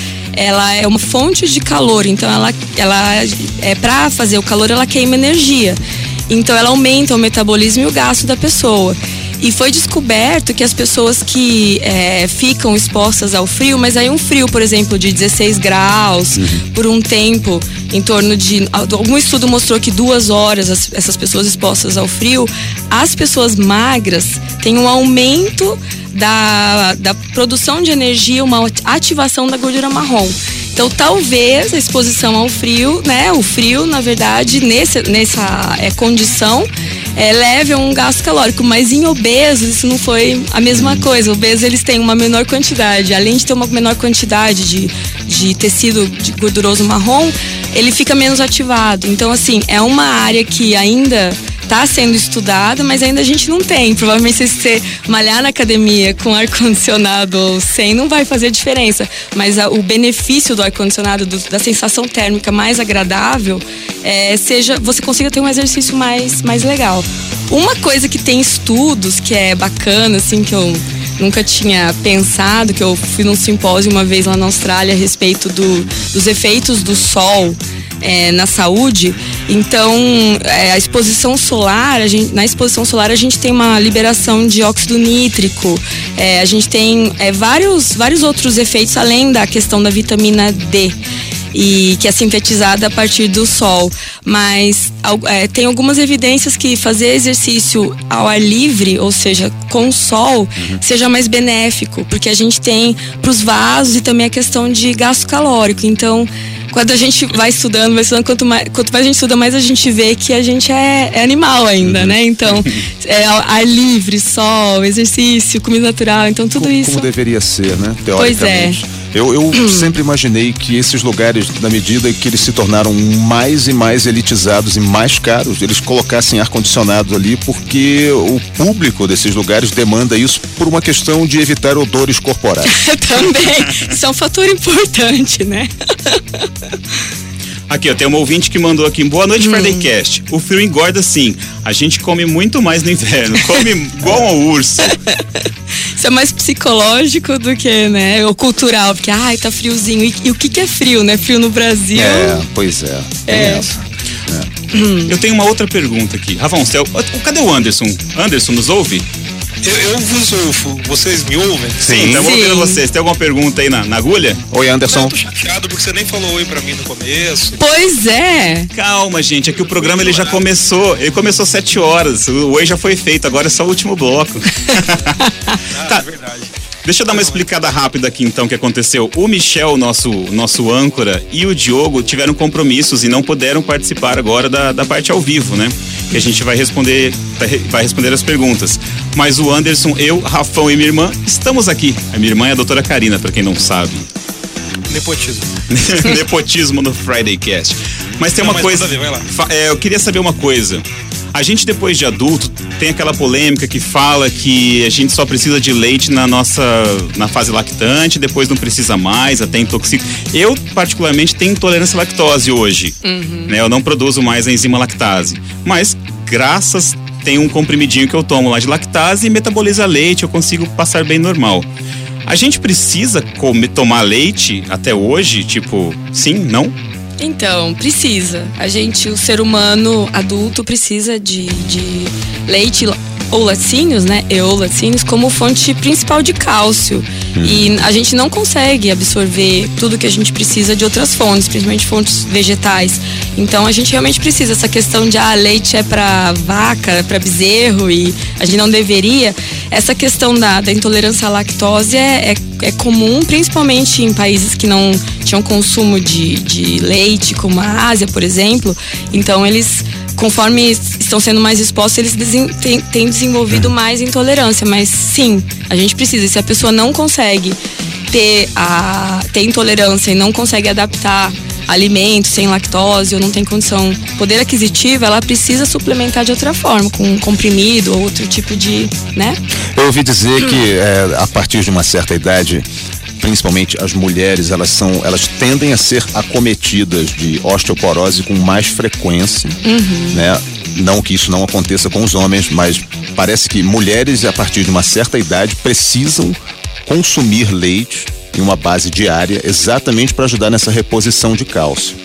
ela é uma fonte de calor, então ela, ela é para fazer o calor ela queima energia. Então ela aumenta o metabolismo e o gasto da pessoa. E foi descoberto que as pessoas que é, ficam expostas ao frio, mas aí um frio, por exemplo, de 16 graus, por um tempo, em torno de. Algum estudo mostrou que duas horas as- essas pessoas expostas ao frio, as pessoas magras têm um aumento da, da produção de energia, uma ativação da gordura marrom. Então, talvez a exposição ao frio, né? O frio, na verdade, nesse, nessa é, condição, é, leve a um gasto calórico. Mas em obesos, isso não foi a mesma coisa. Obesos, eles têm uma menor quantidade. Além de ter uma menor quantidade de, de tecido de gorduroso marrom, ele fica menos ativado. Então, assim, é uma área que ainda está sendo estudada, mas ainda a gente não tem. Provavelmente se você malhar na academia com ar-condicionado ou sem, não vai fazer diferença. Mas a- o benefício do ar-condicionado, do- da sensação térmica mais agradável, é, seja você consiga ter um exercício mais, mais legal. Uma coisa que tem estudos que é bacana, assim, que eu nunca tinha pensado, que eu fui num simpósio uma vez lá na Austrália a respeito do, dos efeitos do sol é, na saúde. Então, é, a exposição solar, a gente- na exposição solar a gente tem uma liberação de óxido nítrico, é, a gente tem é, vários, vários outros efeitos além da questão da vitamina D. E que é sintetizada a partir do sol. Mas é, tem algumas evidências que fazer exercício ao ar livre, ou seja, com o sol, seja mais benéfico, porque a gente tem para os vasos e também a questão de gasto calórico. Então, quando a gente vai estudando, vai estudando, quanto mais, quanto mais a gente estuda, mais a gente vê que a gente é, é animal ainda, né? Então, é, ar livre, sol, exercício, comida natural, então tudo como, isso. como deveria ser, né? Pois é. Eu, eu sempre imaginei que esses lugares, na medida que eles se tornaram mais e mais elitizados e mais caros, eles colocassem ar-condicionado ali, porque o público desses lugares demanda isso por uma questão de evitar odores corporais. Também. Isso é um fator importante, né? Aqui, ó, tem uma ouvinte que mandou aqui. Boa noite, Hum. Friday Cast. O frio engorda sim. A gente come muito mais no inverno. Come igual um urso. Isso é mais psicológico do que, né? Ou cultural, porque, ai, tá friozinho. E, e o que, que é frio, né? Frio no Brasil. É, pois é. Tem É. essa. Eu tenho uma outra pergunta aqui. Ravon, você é o- cadê o Anderson? Anderson, nos ouve? Eu, eu vos ouvo, vocês me ouvem? Sim, estamos Sim. ouvindo vocês. Tem alguma pergunta aí na, na agulha? Oi, Não, Anderson. eu tô chateado porque você nem falou oi pra mim no começo. Pois é. Calma, gente. É que o programa ele já começou. Ele começou às 7 horas. O oi já foi feito. Agora é só o último bloco. Ah, Tá. é verdade. Deixa eu dar uma explicada rápida aqui então o que aconteceu. O Michel, nosso, nosso âncora, e o Diogo tiveram compromissos e não puderam participar agora da, da parte ao vivo, né? Que a gente vai responder, vai re- vai responder as perguntas. Mas o Anderson, eu, Rafão e minha irmã estamos aqui. A minha irmã é a doutora Karina, pra quem não sabe. Nepotismo. Nepotismo no Friday Cast. Mas tem Não, uma mas coisa. ver, vai lá. É, eu queria saber uma coisa. A gente, depois de adulto, tem aquela polêmica que fala que a gente só precisa de leite na nossa na fase lactante, depois não precisa mais, até intoxica. Eu, particularmente, tenho intolerância à lactose hoje. Né? Eu não produzo mais a enzima lactase. Mas, graças, tem um comprimidinho que eu tomo lá de lactase e metaboliza leite, eu consigo passar bem normal. A gente precisa comer, tomar leite até hoje? Tipo, sim, não? Então, precisa. A gente, o ser humano adulto, precisa de, de leite ou laticínios, né? E ou laticínios como fonte principal de cálcio. E a gente não consegue absorver tudo que a gente precisa de outras fontes, principalmente fontes vegetais. Então a gente realmente precisa. Essa questão de ah, leite é para vaca, é para bezerro e a gente não deveria. Essa questão da, da intolerância à lactose é, é, é comum, principalmente em países que não tinham consumo de, de leite, como a Ásia, por exemplo. Então eles conforme estão sendo mais expostos, eles têm, têm desenvolvido mais intolerância. Mas sim, a gente precisa. Se a pessoa não consegue ter, a, ter intolerância e não consegue adaptar alimentos sem lactose ou não tem condição, poder aquisitivo, ela precisa suplementar de outra forma, com um comprimido ou outro tipo de, né? Eu ouvi dizer que é, a partir de uma certa idade, principalmente as mulheres, elas são, elas tendem a ser acometidas de osteoporose com mais frequência, né? Não que isso não aconteça com os homens, mas parece que mulheres a partir de uma certa idade precisam consumir leite em uma base diária exatamente para ajudar nessa reposição de cálcio.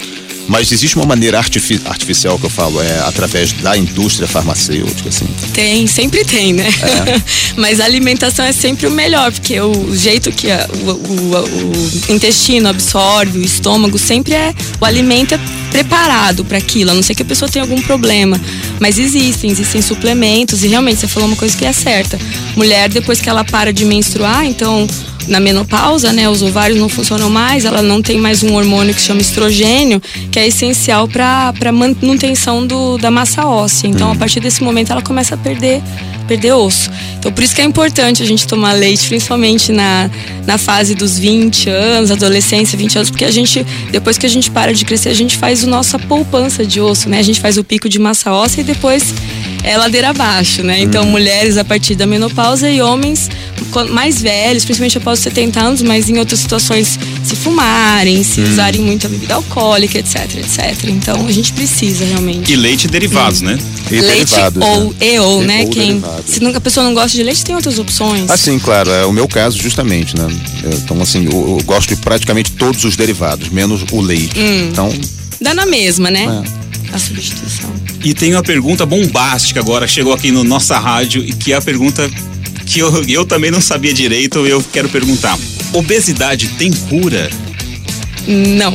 Mas existe uma maneira artifi- artificial que eu falo, é através da indústria farmacêutica, assim. Tem, sempre tem, né? É. Mas a alimentação é sempre o melhor, porque o jeito que a- o, o- o intestino absorve, o estômago, sempre é. O alimento é preparado para aquilo, a não ser que a pessoa tenha algum problema. Mas existem, existem suplementos, e realmente você falou uma coisa que é certa. Mulher, depois que ela para de menstruar, então. Na menopausa, né, os ovários não funcionam mais, ela não tem mais um hormônio que se chama estrogênio, que é essencial para a manutenção do, da massa óssea. Então, a partir desse momento, ela começa a perder perder osso. Então, por isso que é importante a gente tomar leite, principalmente na, na fase dos 20 anos, adolescência, 20 anos, porque a gente, depois que a gente para de crescer, a gente faz a nossa poupança de osso, né? A gente faz o pico de massa óssea e depois é ladeira abaixo, né? Então, mulheres a partir da menopausa e homens mais velhos, principalmente após os 70 anos, mas em outras situações, se fumarem, se usarem muita bebida alcoólica, etc, etc. Então, a gente precisa realmente. E leite e derivados, né? E leite derivados, ou né? e ou, né? ou Quem, derivados. se nunca a pessoa não gosta de leite, tem outras opções. Ah, sim, claro. É o meu caso, justamente, né? Então, assim, eu, eu gosto de praticamente todos os derivados, menos o leite. Hum. Então, Dá na mesma, né? É. A substituição. E tem uma pergunta bombástica agora, chegou aqui no nossa rádio, e que é a pergunta que eu, eu também não sabia direito, eu quero perguntar. Obesidade tem cura? Não.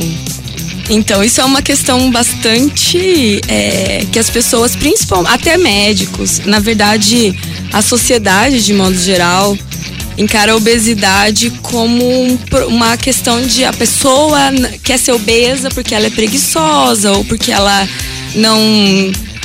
Então, isso é uma questão bastante é, que as pessoas, principalmente, até médicos, na verdade, a sociedade, de modo geral, encara a obesidade como um uma questão de a pessoa quer ser obesa porque ela é preguiçosa ou porque ela não.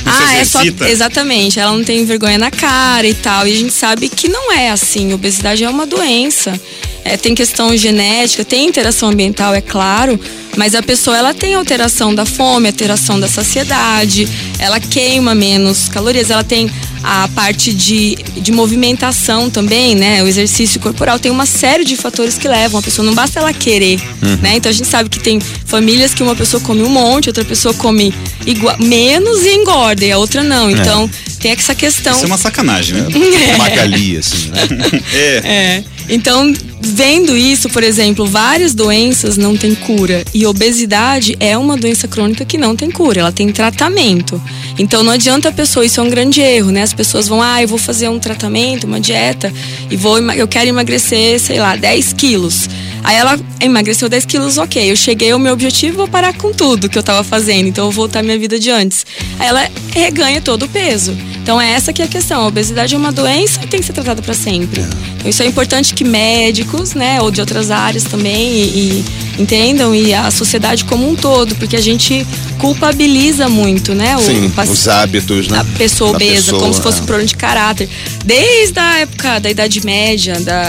Se é só. Exatamente, ela não tem vergonha na cara e tal. E a gente sabe que não é assim. Obesidade é uma doença. É, tem questão genética, tem interação ambiental, é claro, mas a pessoa ela tem alteração da fome, alteração da saciedade, ela queima menos calorias, ela tem a parte de, de movimentação também, né? O exercício corporal tem uma série de fatores que levam a pessoa, não basta ela querer, né? Então a gente sabe que tem famílias que uma pessoa come um monte, outra pessoa come igual, menos e engorda, e a outra não. Então tem essa questão. Isso é uma sacanagem, né? Magali, assim, né? É. É. Então, vendo isso, por exemplo, várias doenças não têm cura. E obesidade é uma doença crônica que não tem cura, ela tem tratamento. Então não adianta a pessoa, isso é um grande erro, né? As pessoas vão, ah, eu vou fazer um tratamento, uma dieta, e vou, eu quero emagrecer, sei lá, 10 quilos. Aí ela emagreceu 10 quilos, ok. Eu cheguei ao meu objetivo, vou parar com tudo que eu tava fazendo, então eu vou voltar à minha vida de antes. Aí ela reganha todo o peso. Então é essa que é a questão. A obesidade é uma doença e tem que ser tratada para sempre. Então isso é importante que médicos, né, ou de outras áreas também, e, e entendam, e a sociedade como um todo, porque a gente culpabiliza muito, né? O, Sim, paci- os hábitos, né? a pessoa Da obesa, pessoa, como se fosse é. um problema de caráter. Desde a época da Idade Média, da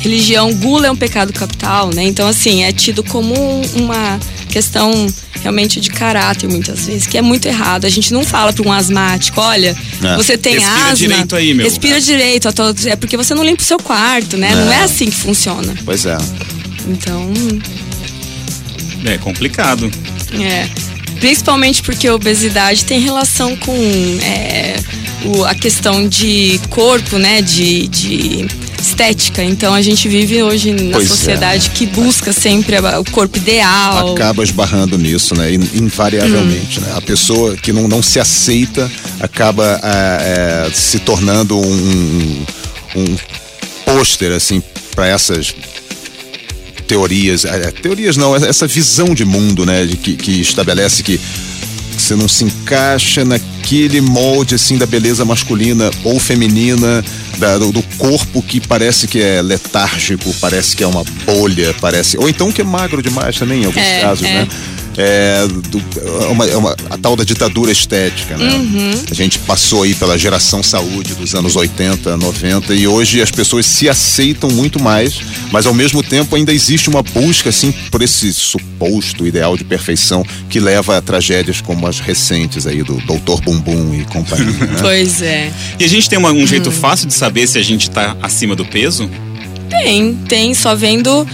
religião, gula é um pecado capital, né? Então, assim, é tido como um- uma questão realmente de caráter, muitas vezes, que é muito errado. A gente não fala para um asmático, olha, É. você tem Respira asma. direito aí, meu. Respira direito, a tua- é porque você não limpa o seu quarto, né? Não é assim que funciona. Pois é. Então, É complicado. É. Principalmente porque a obesidade tem relação com é, o- a questão de corpo, né? De, de estética. Então a gente vive hoje na Pois é. sociedade que busca sempre o corpo ideal. acaba esbarrando nisso, né? In- Invariavelmente, Hum. né? A pessoa que não, não se aceita acaba ah, é, se tornando um, um pôster, assim, para essas teorias. eh, teorias não, essa visão de mundo, né? De que, que estabelece que você não se encaixa naquele molde assim da beleza masculina ou feminina, da- do, corpo que parece que é letárgico, parece que é uma bolha, parece. Ou então que é magro demais também, em alguns É, casos, é. né? É, do- é uma, é uma- a tal da ditadura estética, né? Uhum. A gente passou aí pela geração saúde dos anos 80, 90 e hoje as pessoas se aceitam muito mais, mas ao mesmo tempo ainda existe uma busca assim por esse suposto ideal de perfeição que leva a tragédias como as recentes aí do Doutor Bumbum e companhia, né? Pois é. E a gente tem uma- um Hum. jeito fácil de saber se a gente tá acima do peso? Tem, tem, só vendo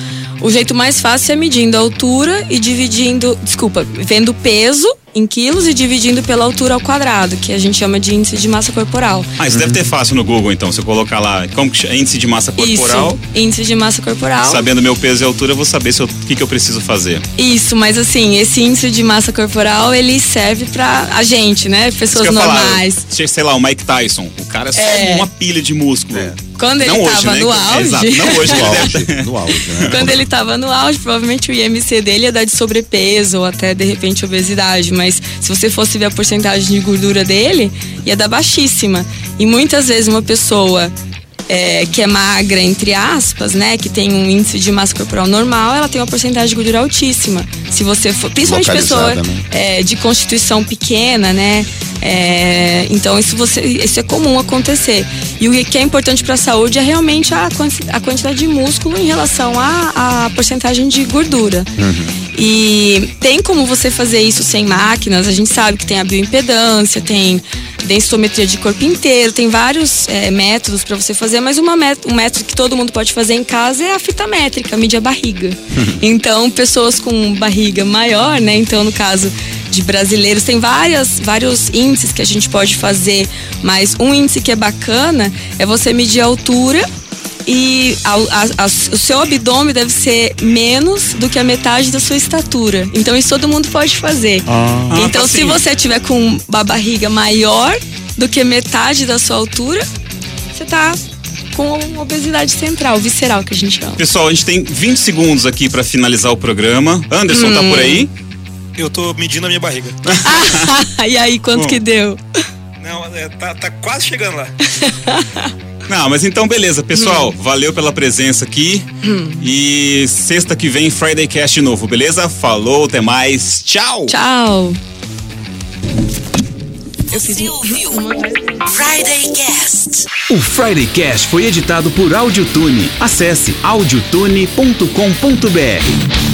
O jeito mais fácil é medindo a altura e dividindo, desculpa, vendo o peso em quilos e dividindo pela altura ao quadrado, que a gente chama de índice de massa corporal. Ah, isso deve ter fácil no Google, então. Se eu colocar lá, como que chama? índice de massa corporal, Isso, índice de massa corporal. sabendo meu peso e altura, eu vou saber o que, que eu preciso fazer. Isso, mas assim, esse índice de massa corporal, ele serve pra a gente, né? Pessoas ia falar, normais. sei- lá, o Mike Tyson. O cara é só É. uma pilha de músculo. Quando ele Não hoje, tava né? no auge. Exato, não hoje. No ele auge, no auge, né? Quando ele tava no auge, provavelmente o IMC dele ia dar de sobrepeso ou até de repente obesidade. Mas se você fosse ver a porcentagem de gordura dele, ia dar baixíssima. E muitas vezes uma pessoa é, que é magra, entre aspas, né? Que tem um índice de massa corporal normal, ela tem uma porcentagem de gordura altíssima. Se você for. Principalmente pessoa né? é, de constituição pequena, né? É, então isso, você, isso é comum acontecer. E o que é importante para a saúde é realmente a, a quantidade de músculo em relação à, porcentagem de gordura. E tem como você fazer isso sem máquinas. A gente sabe que tem a bioimpedância, tem densitometria de corpo inteiro, tem vários é, métodos para você fazer, mas uma mét- um método que todo mundo pode fazer em casa é a fita métrica, medir a barriga. então, pessoas com barriga maior, né? Então, no caso de brasileiros, tem várias, vários índices que a gente pode fazer, mas um índice que é bacana é você medir a altura e a- a- a- o seu abdômen deve ser menos do que a metade da sua estatura. Então isso todo mundo pode fazer. então tá se sim. você tiver com uma barriga maior do que metade da sua altura, você tá com obesidade central, visceral que a gente chama. Pessoal, a gente tem 20 segundos aqui pra finalizar o programa. Anderson, tá Hum. por aí? Eu tô medindo a minha barriga. e aí, quanto Bom. que deu? Não, é, tá, tá quase chegando lá. Não, mas então beleza, pessoal. Valeu pela presença aqui. E sexta que vem, Friday Cast de novo, beleza? Falou, até mais. Tchau! Tchau. Você ouviu Friday Cast. O Friday Cast foi editado por Audiotune. Acesse audiotune.com.br.